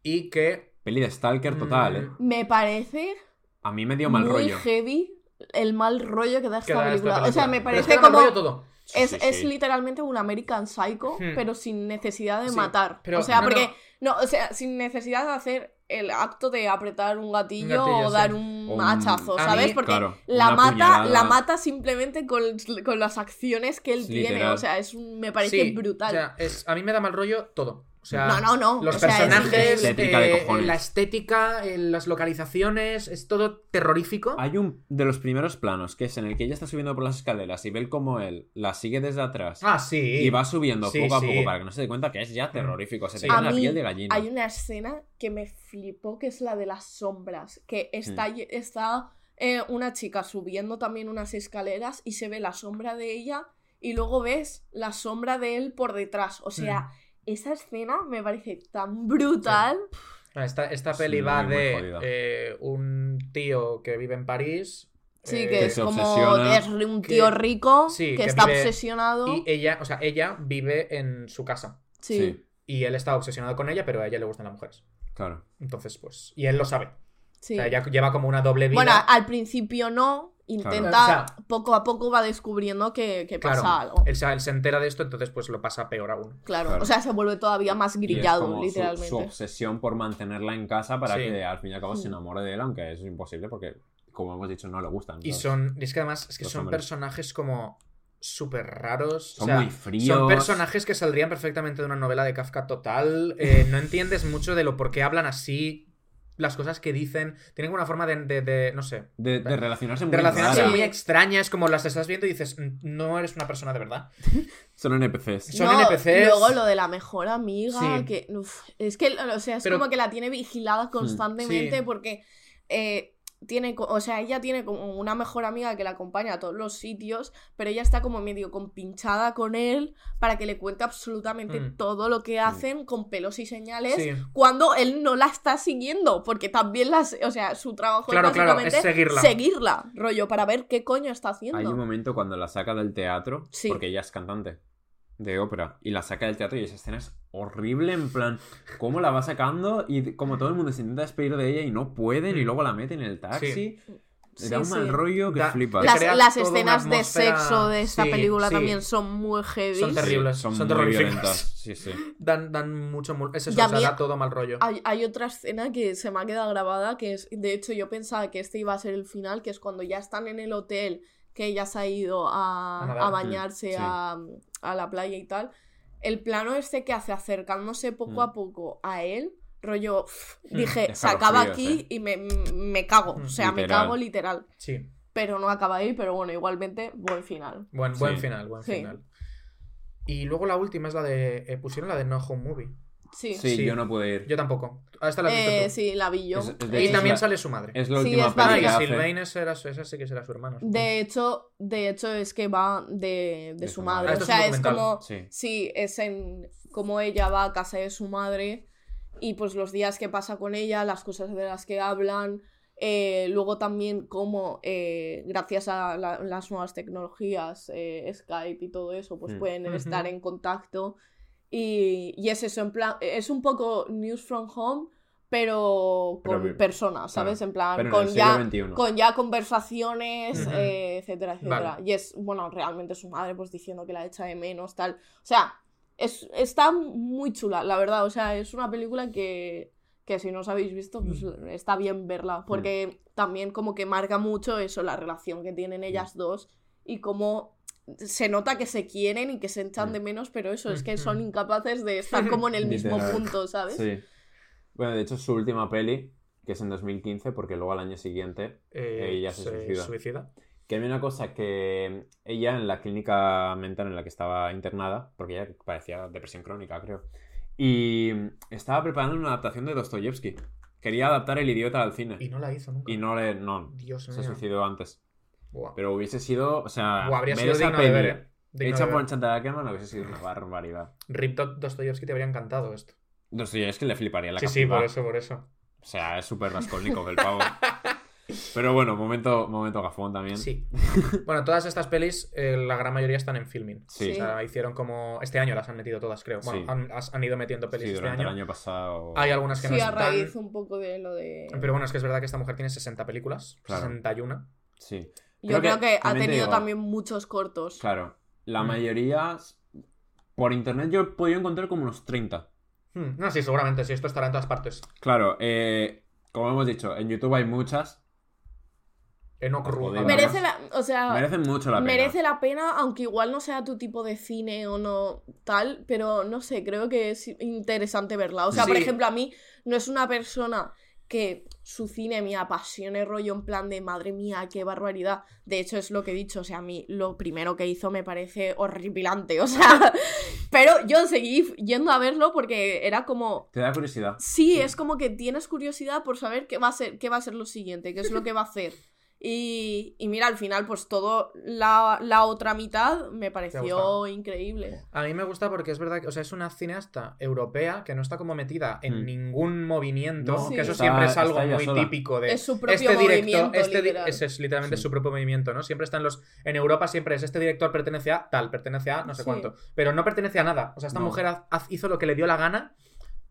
y que... Peli de Stalker total, ¿eh? mm, Me parece A mí me dio mal muy rollo. heavy el mal rollo que da esta, que da esta película. O sea, me parece que da mal como... rollo todo. Es, sí, es sí. literalmente un American Psycho, Hmm. pero sin necesidad de Sí, matar. pero- o sea, no, porque. No. o sea, sin necesidad de hacer el acto de apretar un gatillo, Un gatillo, o dar un O un- hachazo, ¿sabes? mí- porque Claro, la mata, puñalada. la mata simplemente con, con las acciones que él tiene. O sea, es un- me parece Sí, brutal. O sea, es, a mí me da mal rollo todo. O sea, no, no, no. Los o sea, es personajes. Estética de eh, cojones. la estética, eh, las localizaciones, es todo terrorífico. Hay un de los primeros planos que es en el que ella está subiendo por las escaleras y ve cómo él la sigue desde atrás Ah, sí. y va subiendo Sí, poco a poco para que no se dé cuenta que es ya terrorífico. Se te A la piel de gallina. Hay una escena que me flipó, que es la de las sombras. Que está, Hmm. está eh, una chica subiendo también unas escaleras y se ve la sombra de ella y luego ves la sombra de él por detrás. O sea, Hmm. Esa escena me parece tan brutal. Ah, Esta, esta Sí, peli va de eh, un tío que vive en París. Sí, eh, que que es como es un tío que- rico sí, que, que está vive- obsesionado. Y ella, o sea, ella vive en su casa. Sí. Sí, Y él está obsesionado con ella, pero a ella le gustan las mujeres. claro. Entonces, pues. Y él lo sabe. sí. O sea, ella lleva como una doble vida. Bueno, al principio no, intenta, O sea, poco a poco va descubriendo que, que claro, pasa algo. Él, se- él se entera de esto, entonces pues lo pasa peor aún. Claro, Claro. o sea, se vuelve todavía más Y es grillado, como su- literalmente. Su, obsesión por mantenerla en casa para Sí. que al fin y al cabo se Mm. enamore de él, aunque eso es imposible porque como hemos dicho, no le gustan. Y son. Y es que además es que los son hombres. personajes como súper raros. Son o sea, muy fríos. Son personajes que saldrían perfectamente de una novela de Kafka total. eh, no entiendes mucho de lo por qué hablan así. Las cosas que dicen. Tienen una forma de. de- de- no sé. De, de relacionarse muy De relacionarse rara. muy extraña. Es como las estás viendo y dices. "Mm, No eres una persona de verdad. <laughs> Son NPCs. Son No, NPCs. Luego lo de la mejor amiga, Sí. que uf, es que, o sea, es Pero- como que la tiene vigilada constantemente Sí. porque eh, tiene, o sea, ella tiene como una mejor amiga que la acompaña a todos los sitios, pero ella está como medio compinchada con él para que le cuente absolutamente Mm. todo lo que hacen con pelos y señales. Sí. Cuando él no la está siguiendo, porque también las, o sea, su trabajo Claro, es claro, básicamente es seguirla. seguirla, rollo, para ver qué coño está haciendo. Hay un momento cuando la saca del teatro, Sí. porque ella es cantante de ópera, y la saca del teatro y esa escena es horrible, en plan, cómo la va sacando y como todo el mundo se intenta despedir de ella y no pueden, y Mm. luego la meten en el taxi. Sí, da un mal sí. rollo que Da- flipas. Las, escenas de sexo de esta sí, película sí. también son muy heavy. Son terribles. son, son muy violentas. <laughs> Sí, sí. Dan, dan mucho. mu- Es eso, o sea, da todo mal rollo. Hay, hay otra escena que se me ha quedado grabada, que es, de hecho yo pensaba que este iba a ser el final, que es cuando ya están en el hotel, que ella se ha ido a, A bañarse Sí. a, a la playa y tal. El plano este que hace acercándose poco Mm. a poco a él, rollo, Mm, dije, se acaba aquí eh. y me, me cago, Mm, o sea, me cago literal. Sí. Pero no acaba ahí, pero bueno, igualmente, buen final. Buen, buen Sí. final, buen Sí. final. Y luego la última es la de. eh, pusieron la de No Home Movie. Sí, Sí, Sí. yo no pude ir. Yo tampoco. Ah, esta la has visto Eh, tú. sí la vi yo. Es- es de Y hecho, es también la- sale su madre. Es la Sí, última es Ah, y que hace. Sylvain esa, era su- esa sí que será su hermano. supongo. De hecho, de hecho es que va de, de De su su madre. madre. Ah, o es un sea, es documental. como. Sí. Sí, es en como ella va a casa de su madre y pues los días que pasa con ella, las cosas de las que hablan. eh, luego también como eh, gracias a la- las nuevas tecnologías, eh, Skype y todo eso, pues Mm. pueden Ujú. estar en contacto. Y, y es eso, en plan, es un poco News from Home, pero con personas, ¿sabes? claro. En plan, Pero con ya XXI. con ya conversaciones, eh, etcétera, etcétera. Vale. Y es, bueno, realmente su madre pues diciendo que la echa de menos, tal. O sea, es, está muy chula, la verdad. O sea, es una película que, que si no os habéis visto, pues Mm. está bien verla. Porque también como que marca mucho eso, la relación que Mm. tienen ellas dos y cómo se nota que se quieren y que se echan Mm. de menos, pero eso es que Ujú. son incapaces de estar como en el <laughs> mismo punto, ¿sabes? Sí. Bueno, de hecho, su última peli, que es en 2015, porque luego al año siguiente, Eh, Ella se suicida. suicida. que había una cosa que ella en la clínica mental en la que estaba internada, porque ella padecía depresión crónica, creo, y estaba preparando una adaptación de Dostoyevsky. Quería adaptar El idiota al cine. Y no la hizo nunca. Y no le. No, Dios se mío. suicidó antes. Buah. Pero hubiese sido. O sea, Buah, habría sido digno de ver, eh. Digno hecha de por ver. Chantal Ackerman hubiese sido una barbaridad. Rip Do- Dostoyevsky te habría encantado esto. Dostoyevsky le fliparía la sí, sí, por eso, por eso. O sea, es súper Raskolnikov el pavo. <laughs> Pero bueno, momento, momento gafón también. Sí. <laughs> bueno, todas estas pelis, eh, la gran mayoría están en filming. Sí. O sea, hicieron como. Este año las han metido todas, creo. Bueno, Sí. han, has- han ido metiendo pelis Sí, este durante año. el año pasado. Hay algunas que Sí, no a están. raíz un poco de lo de... Pero bueno, es que es verdad que esta mujer tiene 60 películas. Claro. 61. Sí. Yo creo que, ha te tenido digo, también muchos cortos. Claro, la Mm. mayoría. Por internet yo he podido encontrar como unos 30. Hmm, No, sí, seguramente, sí, esto estará en todas partes. Claro, eh, como hemos dicho, en YouTube hay muchas. Joder, Merece la, o sea, Merecen mucho la pena. merece la pena, aunque igual no sea tu tipo de cine o no tal, pero no sé, creo que es interesante verla. O sea, por ejemplo, a mí no es una persona que su cine me apasione rollo en plan de madre mía, qué barbaridad. De hecho, es lo que he dicho, o sea, a mí lo primero que hizo me parece horripilante, <laughs> o sea, pero yo seguí yendo a verlo porque era como Te da curiosidad. Sí, es como que tienes curiosidad por saber qué va a ser, qué va a ser lo siguiente, qué es lo que va a hacer. Y, y mira, al final, pues todo la, la otra mitad me pareció increíble. A mí me gusta porque es verdad que, o sea, es una cineasta europea que no está como metida en Hmm. ningún movimiento, No, Sí. que eso está- siempre es algo muy sola. típico de Es su propio este director, movimiento, este di- literal. ese es literalmente Sí. su propio movimiento, ¿no? Siempre está en los en Europa siempre es este director pertenece a tal, pertenece a no sé Sí. cuánto, pero no pertenece a nada. O sea, esta No. mujer hizo lo que le dio la gana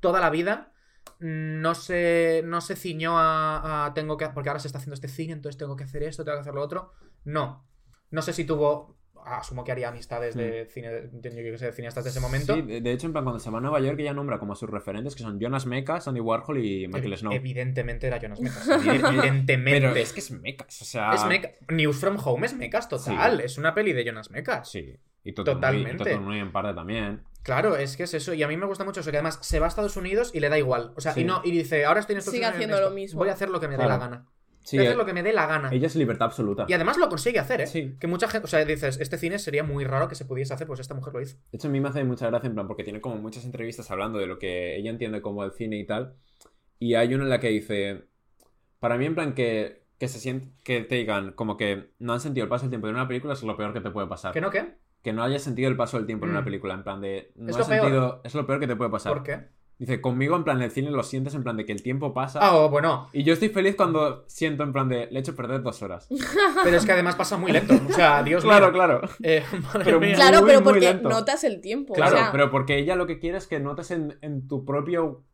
toda la vida. No se, no se ciñó a, a tengo que porque ahora se está haciendo este cine, entonces tengo que hacer esto, tengo que hacer lo otro. No. No sé si tuvo asumo que haría amistades de, cine, de, sé, cineastas de ese momento. Sí, de de hecho, en plan, cuando se va a Nueva York, ella nombra como a sus referentes, que son Jonas Mekas, Andy Warhol y Michael Evi- Snow. Evidentemente era Jonas. <laughs> Pero Evidentemente. es que es Mekas, o sea... Es Meca- News from Home es Mecas total. Sí. Es una peli de Jonas Mecas. Sí. Y Total Totalmente. muy en parte también. Claro, es que es eso. Y a mí me gusta mucho eso, que además se va a Estados Unidos y le da igual. O sea, Sí. y no, y dice, ahora estoy en Estados Sigue Unidos. en haciendo lo mismo. Voy a hacer lo que me dé Claro. la gana. Sí, Voy a hacer eh, lo que me dé la gana. ella es libertad absoluta. Y además lo consigue hacer, ¿eh? Sí. Que mucha gente, o sea, dices, este cine sería muy raro que se pudiese hacer, pues esta mujer lo hizo. De hecho, a mí me hace mucha gracia, en plan, porque tiene como muchas entrevistas hablando de lo que ella entiende como el cine y tal. Y hay una en la que dice, para mí, en plan, que, que se siente, que te digan como que no han sentido el paso del tiempo de una película es lo peor que te puede pasar. ¿Que no qué? Que no hayas sentido el paso del tiempo en Mm. una película, en plan de... No Es peor. sentido, es lo peor que te puede pasar. ¿Por qué? Dice, conmigo, en plan, en el cine lo sientes en plan de que el tiempo pasa. Ah, oh, bueno. Y yo estoy feliz cuando siento en plan de, le he hecho perder dos horas. <laughs> Pero es que además pasa muy lento. O sea, Dios claro, mío. claro. Eh, <laughs> madre Pero mía. Claro, muy, pero muy porque lento. notas el tiempo. Claro, o sea, pero porque ella lo que quiere es que notes en, en tu propio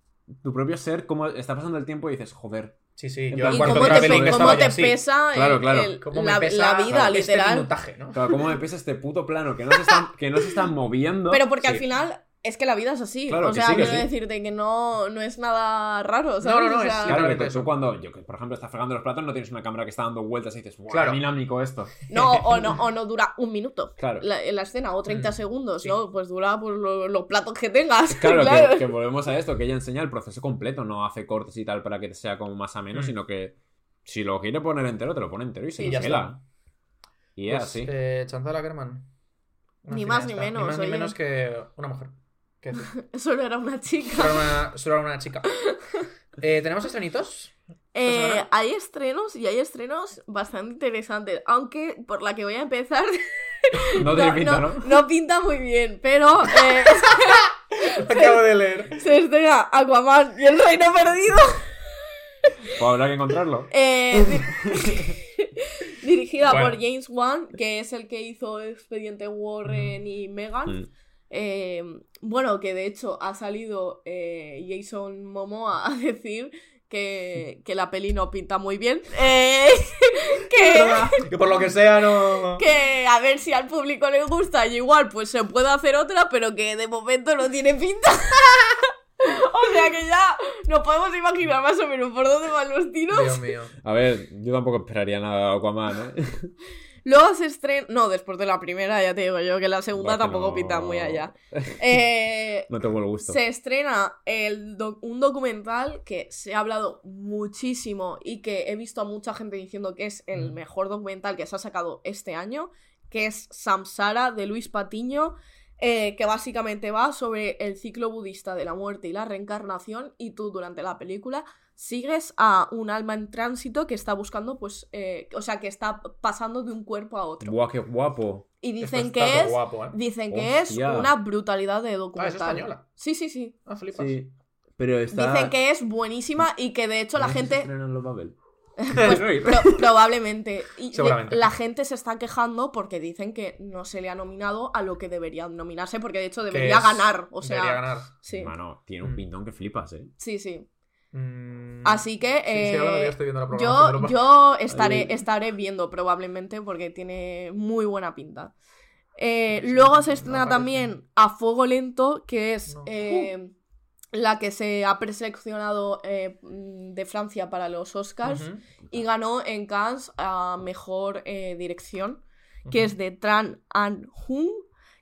tu propio ser cómo está pasando el tiempo y dices, joder. Sí, sí. Yo y cuarto cómo te, pe- cómo te pesa Claro, el- claro. el- Cómo la, pesa la vida, este literal. minutaje, ¿no? Claro, cómo me pesa este puto plano que no se está, que no se está moviendo. Pero porque al final es que la vida es así. Claro, o sea, sí, quiero sí. decirte que no, no es nada raro, ¿sabes? no, no, O es- Claro, que tú, cuando, yo que por ejemplo estás fregando los platos, no tienes una cámara que está dando vueltas y dices, ¡guau, Claro. dinámico esto! No, o no, <laughs> o no dura un minuto Claro. la, la escena, o 30 Mm, segundos, sí. ¿no? Pues dura pues, lo- los platos que tengas. Claro, <laughs> claro. Que, que volvemos a esto, que ella enseña el proceso completo, no hace cortes y tal para que sea como más ameno, Mm. sino que si lo quiere poner entero, te lo pone entero y se lo. Y es Pues, así. eh, Chantal Ackerman. Ni más ni menos, Ni más ni oye. menos que una mujer. ¿Qué? <laughs> Solo era una chica. Solo era una, solo era una chica. <laughs> Eh, ¿Tenemos estrenitos? Eh, hay estrenos y hay estrenos bastante interesantes, aunque por la que voy a empezar <laughs> No tiene pinta, ¿no? no pinta muy bien, pero eh, Acabo de leer. se estrena Aquaman y el Reino Perdido. Pues habrá que encontrarlo. Eh, di- dirigida Bueno. por James Wan, que es el que hizo Expediente Warren y Megan. Mm. Eh, bueno, que de hecho ha salido eh, Jason Momoa <laughs> a decir que, <laughs> que la peli no pinta muy bien. <laughs> Eh, que, Que por lo que sea no. que a ver si al público le gusta y igual pues se puede hacer otra, pero que de momento no tiene pinta. o sea que ya nos podemos imaginar más o menos por dónde van los tiros. Dios mío. A ver, yo tampoco esperaría nada de Aquaman, ¿eh? Luego se estrena. No, después de la primera, ya te digo yo, que la segunda tampoco no- pinta muy allá. <laughs> Eh, No tengo el gusto. se estrena el doc- un documental que se ha hablado muchísimo y que he visto a mucha gente diciendo que es el Mm. mejor documental que se ha sacado este año, que es Samsara de Luis Patiño, eh, que básicamente va sobre el ciclo budista de la muerte y la reencarnación y tú durante la película sigues a un alma en tránsito que está buscando, pues, eh, o sea, que está pasando de un cuerpo a otro. Buah, qué guapo. Y dicen que es... guapo, ¿eh? Dicen que es una brutalidad de Ah, documental. es española. Sí, sí, sí. Ah, flipas. Sí. Pero está... Dicen que es buenísima y que de hecho la ¿No se gente, los Babel? <laughs> pues, <laughs> pro- probablemente, y Seguramente. la gente se está quejando porque dicen que no se le ha nominado a lo que debería nominarse, porque de hecho debería es- ganar, o sea, Debería ganar. sí, Mano, tiene un Mm. pintón que flipas, ¿eh? sí, sí. Mm, Así que sí, sí, hablando, eh, estoy viendo la yo, yo estaré, estaré viendo probablemente porque tiene muy buena pinta. Eh, Sí, luego se estrena también A Fuego Lento, que es No. eh, la que se ha preseleccionado mm, de Francia para los Oscars y ganó en Cannes a Mejor Dirección, que es de Tran An Hung,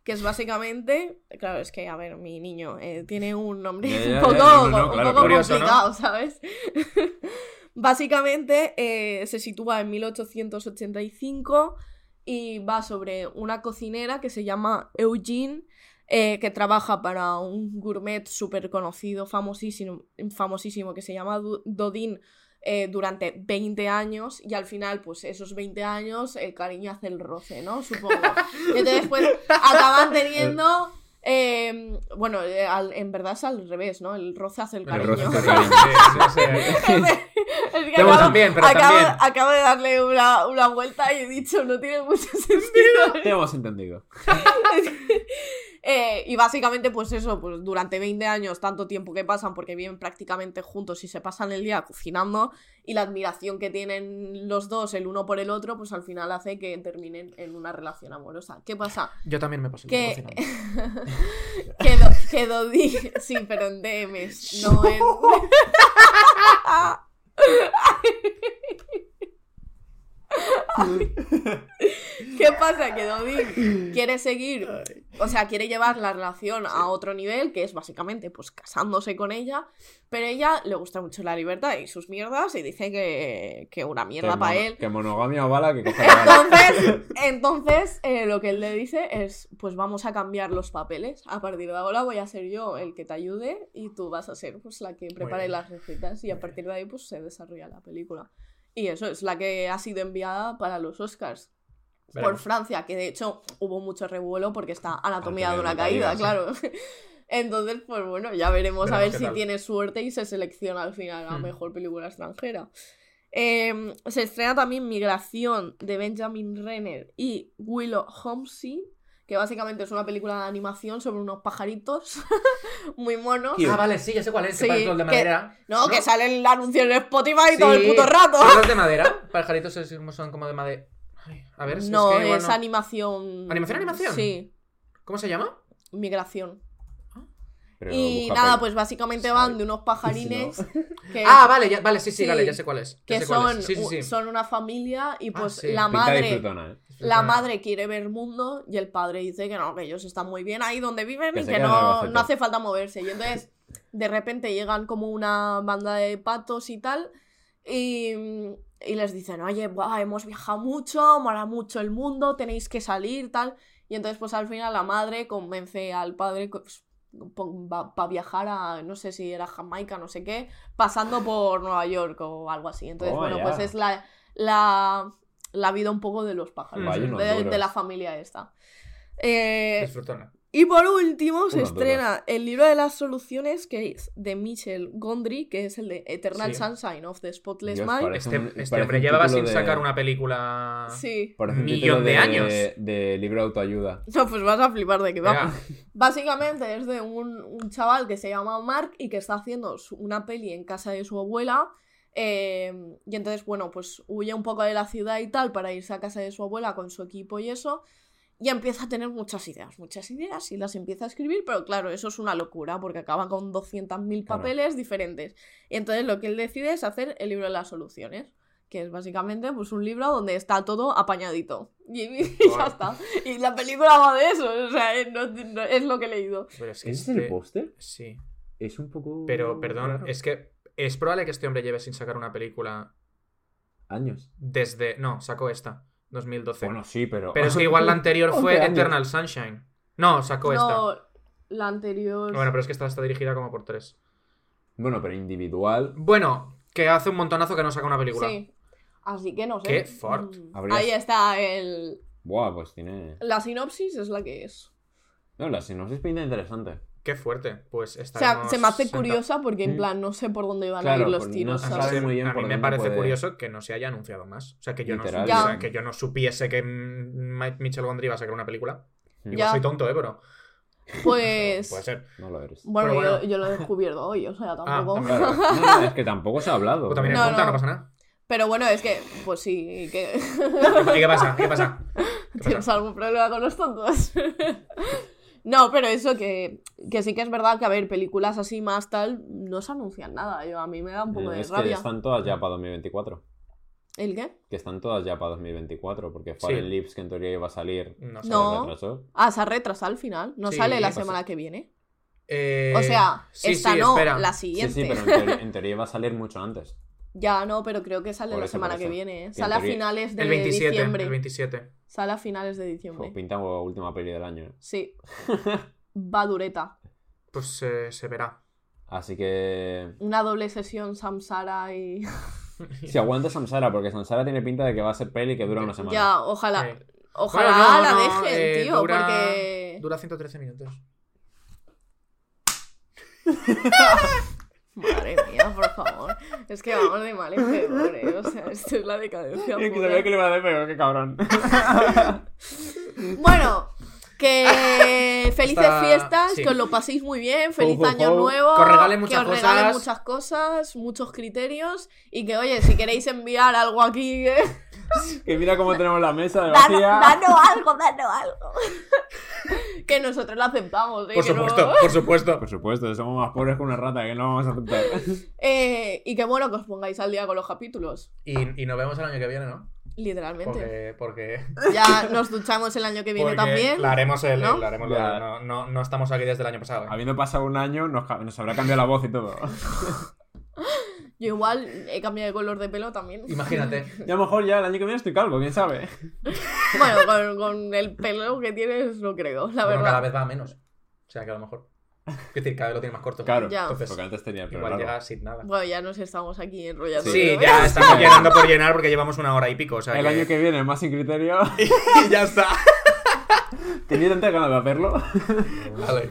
que es básicamente, claro, es que, a ver, mi niño eh, tiene un nombre <laughs> un poco, no, no, no, un claro, poco curioso, ¿no? complicado, ¿sabes? <laughs> básicamente eh, se sitúa en 1885 y va sobre una cocinera que se llama Eugene, eh, que trabaja para un gourmet súper conocido, famosísimo, famosísimo, que se llama Dodin eh, durante 20 años y al final, pues esos 20 años, el cariño hace el roce, ¿no? Supongo. <laughs> Y entonces, pues acaban teniendo... <laughs> eh, bueno, eh, al- en verdad es al revés, ¿no? El roce hace el El cariño. roce hace el <laughs> cariño. Sí, sí, sí. Es que acabo- también, pero acabo, también. acabo de darle una, una vuelta y he dicho, no tiene mucho sentido. Te hemos entendido. Eh, y básicamente, pues eso, pues durante 20 años, tanto tiempo que pasan, porque viven prácticamente juntos y se pasan el día cocinando, y la admiración que tienen los dos el uno por el otro, pues al final hace que terminen en una relación amorosa. ¿Qué pasa? Yo también me paso el día Que, cocinando. <laughs> que, Do- que Dodi, sí, pero en DMs, no en... <laughs> <laughs> <laughs> ¿Qué pasa? Que Dodi quiere seguir, o sea, quiere llevar la relación a otro nivel, que es básicamente pues casándose con ella, pero ella le gusta mucho la libertad y sus mierdas y dice que, que una mierda para él. Que monogamia o bala, que coja. Entonces, entonces eh, lo que él le dice es, pues vamos a cambiar los papeles. A partir de ahora voy a ser yo el que te ayude y tú vas a ser pues la que prepare las recetas y a partir de ahí pues se desarrolla la película. Y eso es la que ha sido enviada para los Oscars por. Francia, que de hecho hubo mucho revuelo porque está Anatomía Anatomía de una de caída, caída, claro. <laughs> Entonces, pues bueno, ya veremos a ver si tal. tiene suerte y se selecciona al final a Hmm. mejor película extranjera. Eh, se estrena también Migración de Benjamin Renner y Willow Homsey, que básicamente es una película de animación sobre unos pajaritos <laughs> muy monos. Cute. Ah, vale, sí, ya sé cuál es. Sí, que de que- madera. No, que sale el anuncio en Spotify todo el Sí, puto rato. ¿Son los de madera? Pajaritos es- son como de madera. A ver, si no, es que animación. ¿Animación, animación? Sí, ¿Cómo se llama? migración. Pero y nada, pues básicamente Sí. van de unos pajarines <laughs> que, Ah, vale, ya, vale, sí, sí, Sí. vale, ya sé cuál es. ya que sé cuál son, es. Sí, sí, sí. son una familia y Ah, pues sí. la Pinta madre disfrutona, ¿eh? La madre quiere ver mundo y el padre dice que no, que ellos están muy bien ahí donde viven Que y que no, no hace falta moverse. Y entonces de repente llegan como una banda de patos y tal y, y les dicen, oye, buah, hemos viajado mucho, mola mucho el mundo, tenéis que salir, tal. Y entonces pues al final la madre convence al padre para viajar a, no sé si era Jamaica, no sé qué, pasando por Nueva York o algo así. Entonces, Oh, bueno, pues es la, la, la vida un poco de los pájaros, Vaya de, la familia esta. Eh, Disfrutona. y por último se estrena el libro de las soluciones, que es de Michel Gondry, que es el de Eternal Sí. Sunshine of the Spotless Dios, Mind. Este, un- este hombre llevaba sin de- sacar una película. Sí. Parece un millón de años. De libro de autoayuda. No, pues vas a flipar de que va. Básicamente es de un, un chaval que se llama Mark y que está haciendo una peli en casa de su abuela. Eh, y entonces, bueno, pues huye un poco de la ciudad y tal para irse a casa de su abuela con su equipo y eso. Y empieza a tener muchas ideas, muchas ideas y las empieza a escribir, pero claro, eso es una locura porque acaba con 200.000 Claro. papeles diferentes. Y entonces lo que él decide es hacer el libro de las soluciones, que es básicamente pues un libro donde está todo apañadito. Y, y <laughs> ya está. Y la película va de eso, o sea, eh, no- no- es lo que he leído. Pero es que ¿Es este- el póster? Sí. Es un poco. Pero, perdón, es que es probable que este hombre lleve sin sacar una película Años. desde. No, sacó esta, 2012. Bueno, sí, pero. Pero es que igual la anterior <laughs> fue 11 años. Eternal Sunshine. No, sacó esta. No, la anterior. Bueno, pero es que esta está dirigida como por tres. Bueno, pero individual. Bueno, que hace un montonazo que no saca una película. Sí. Así que no sé. Qué fort. Mm. Habrías- Ahí está el. Buah, pues tiene. La sinopsis es la que es. No, la sinopsis pinta interesante. Qué fuerte. Pues O sea, estaremos se me hace senta- curiosa porque en Mm. plan no sé por dónde van Claro, a ir los no tiros. A ¿sabes? sabe muy bien a por mí me parece puede- curioso que no se haya anunciado más. O sea, que yo, no, o sea, que yo no supiese que mm, Mike Mitchell Gondry iba a sacar una película. Igual Ya. soy tonto, ¿eh? Pero Pues. <laughs> puede ser. No lo eres. Bueno, bueno. Yo, yo lo he descubierto hoy, o sea, <laughs> tampoco. Claro. No, no, es que tampoco se ha hablado. Tú también No, no. no pasa nada. Pero bueno, es que, pues sí, que. <laughs> ¿Y qué pasa? ¿Qué pasa? ¿Qué ¿Tienes pasa? algún problema con los tontos? No, pero eso que, que sí que es verdad que, a ver, películas así más tal, no se anuncian nada. Yo, a mí me da un poco Eh, de es que rabia. están todas ya para 2024. ¿El qué? Que están todas ya para 2024. Porque Sí. Fallen Lips, que en teoría iba a salir, No se No. retrasó. Ah, se ha retrasado al final. No Sí, sale la pasa. semana que viene. Eh, O sea, sí, esta sí, no, espera. la Sí, siguiente. sí, pero en teoría, en teoría iba a salir mucho antes. Ya no, pero creo que sale Por la semana que viene. ¿eh? Sale a finales de El 27, diciembre. el 27. Sale a finales de diciembre. Jo, pinta como última peli del año. Sí. <laughs> Va dureta. Pues eh, se verá. Así que. Una doble sesión Samsara y. <laughs> Si aguanta Samsara, porque Samsara tiene pinta de que va a ser peli que dura una semana. ya, ojalá. Sí. Ojalá Bueno, no, la no, dejen, eh, tío, dura- porque. Dura 113 minutos. <laughs> Madre mía, por favor. Es que vamos de mal en peor, ¿eh? O sea, esto es la decadencia. Es que sabía que le iba a dar, pero qué cabrón. <laughs> Bueno, que Eh, felices Está- fiestas, sí. que os lo paséis muy bien, feliz Ho, ho, año ho. nuevo, Que os regalen muchas que os regalen cosas. muchas cosas, muchos criterios y que oye, si queréis enviar algo aquí, que... Que mira cómo tenemos la mesa de vacía. danos algo, danos algo. <laughs> que nosotros lo aceptamos, ¿eh? Por que no- supuesto, por supuesto. Por supuesto, somos más pobres que una rata, que no vamos a aceptar. <laughs> Eh, y que bueno, que os pongáis al día con los capítulos, Y, y nos vemos el año que viene, ¿no? literalmente. Porque. porque <laughs> Ya nos duchamos el año que viene porque también. La haremos el. ¿no? la haremos la- no, no, no estamos aquí desde el año pasado. ¿eh? Habiendo pasado un año, nos, nos habrá cambiado la voz y todo. <gasps> Yo igual he cambiado de color de pelo también. Imagínate. <laughs> Y a lo mejor ya el año que viene estoy calvo, quién sabe. <laughs> Bueno, con, con el pelo que tienes no creo, la Bueno, verdad. cada vez va menos. O sea que a lo mejor. Es decir, cada vez lo tiene más corto. Claro, Ya. Entonces, porque antes tenía el pelo igual largo. llega sin nada. Bueno, ya nos estamos aquí enrollando. Sí, <laughs> ya estamos llenando por llenar porque llevamos una hora y pico. O sea El que... año que viene, más sin criterio. y ya está. Tenía tantas ganas de hacerlo. Vale.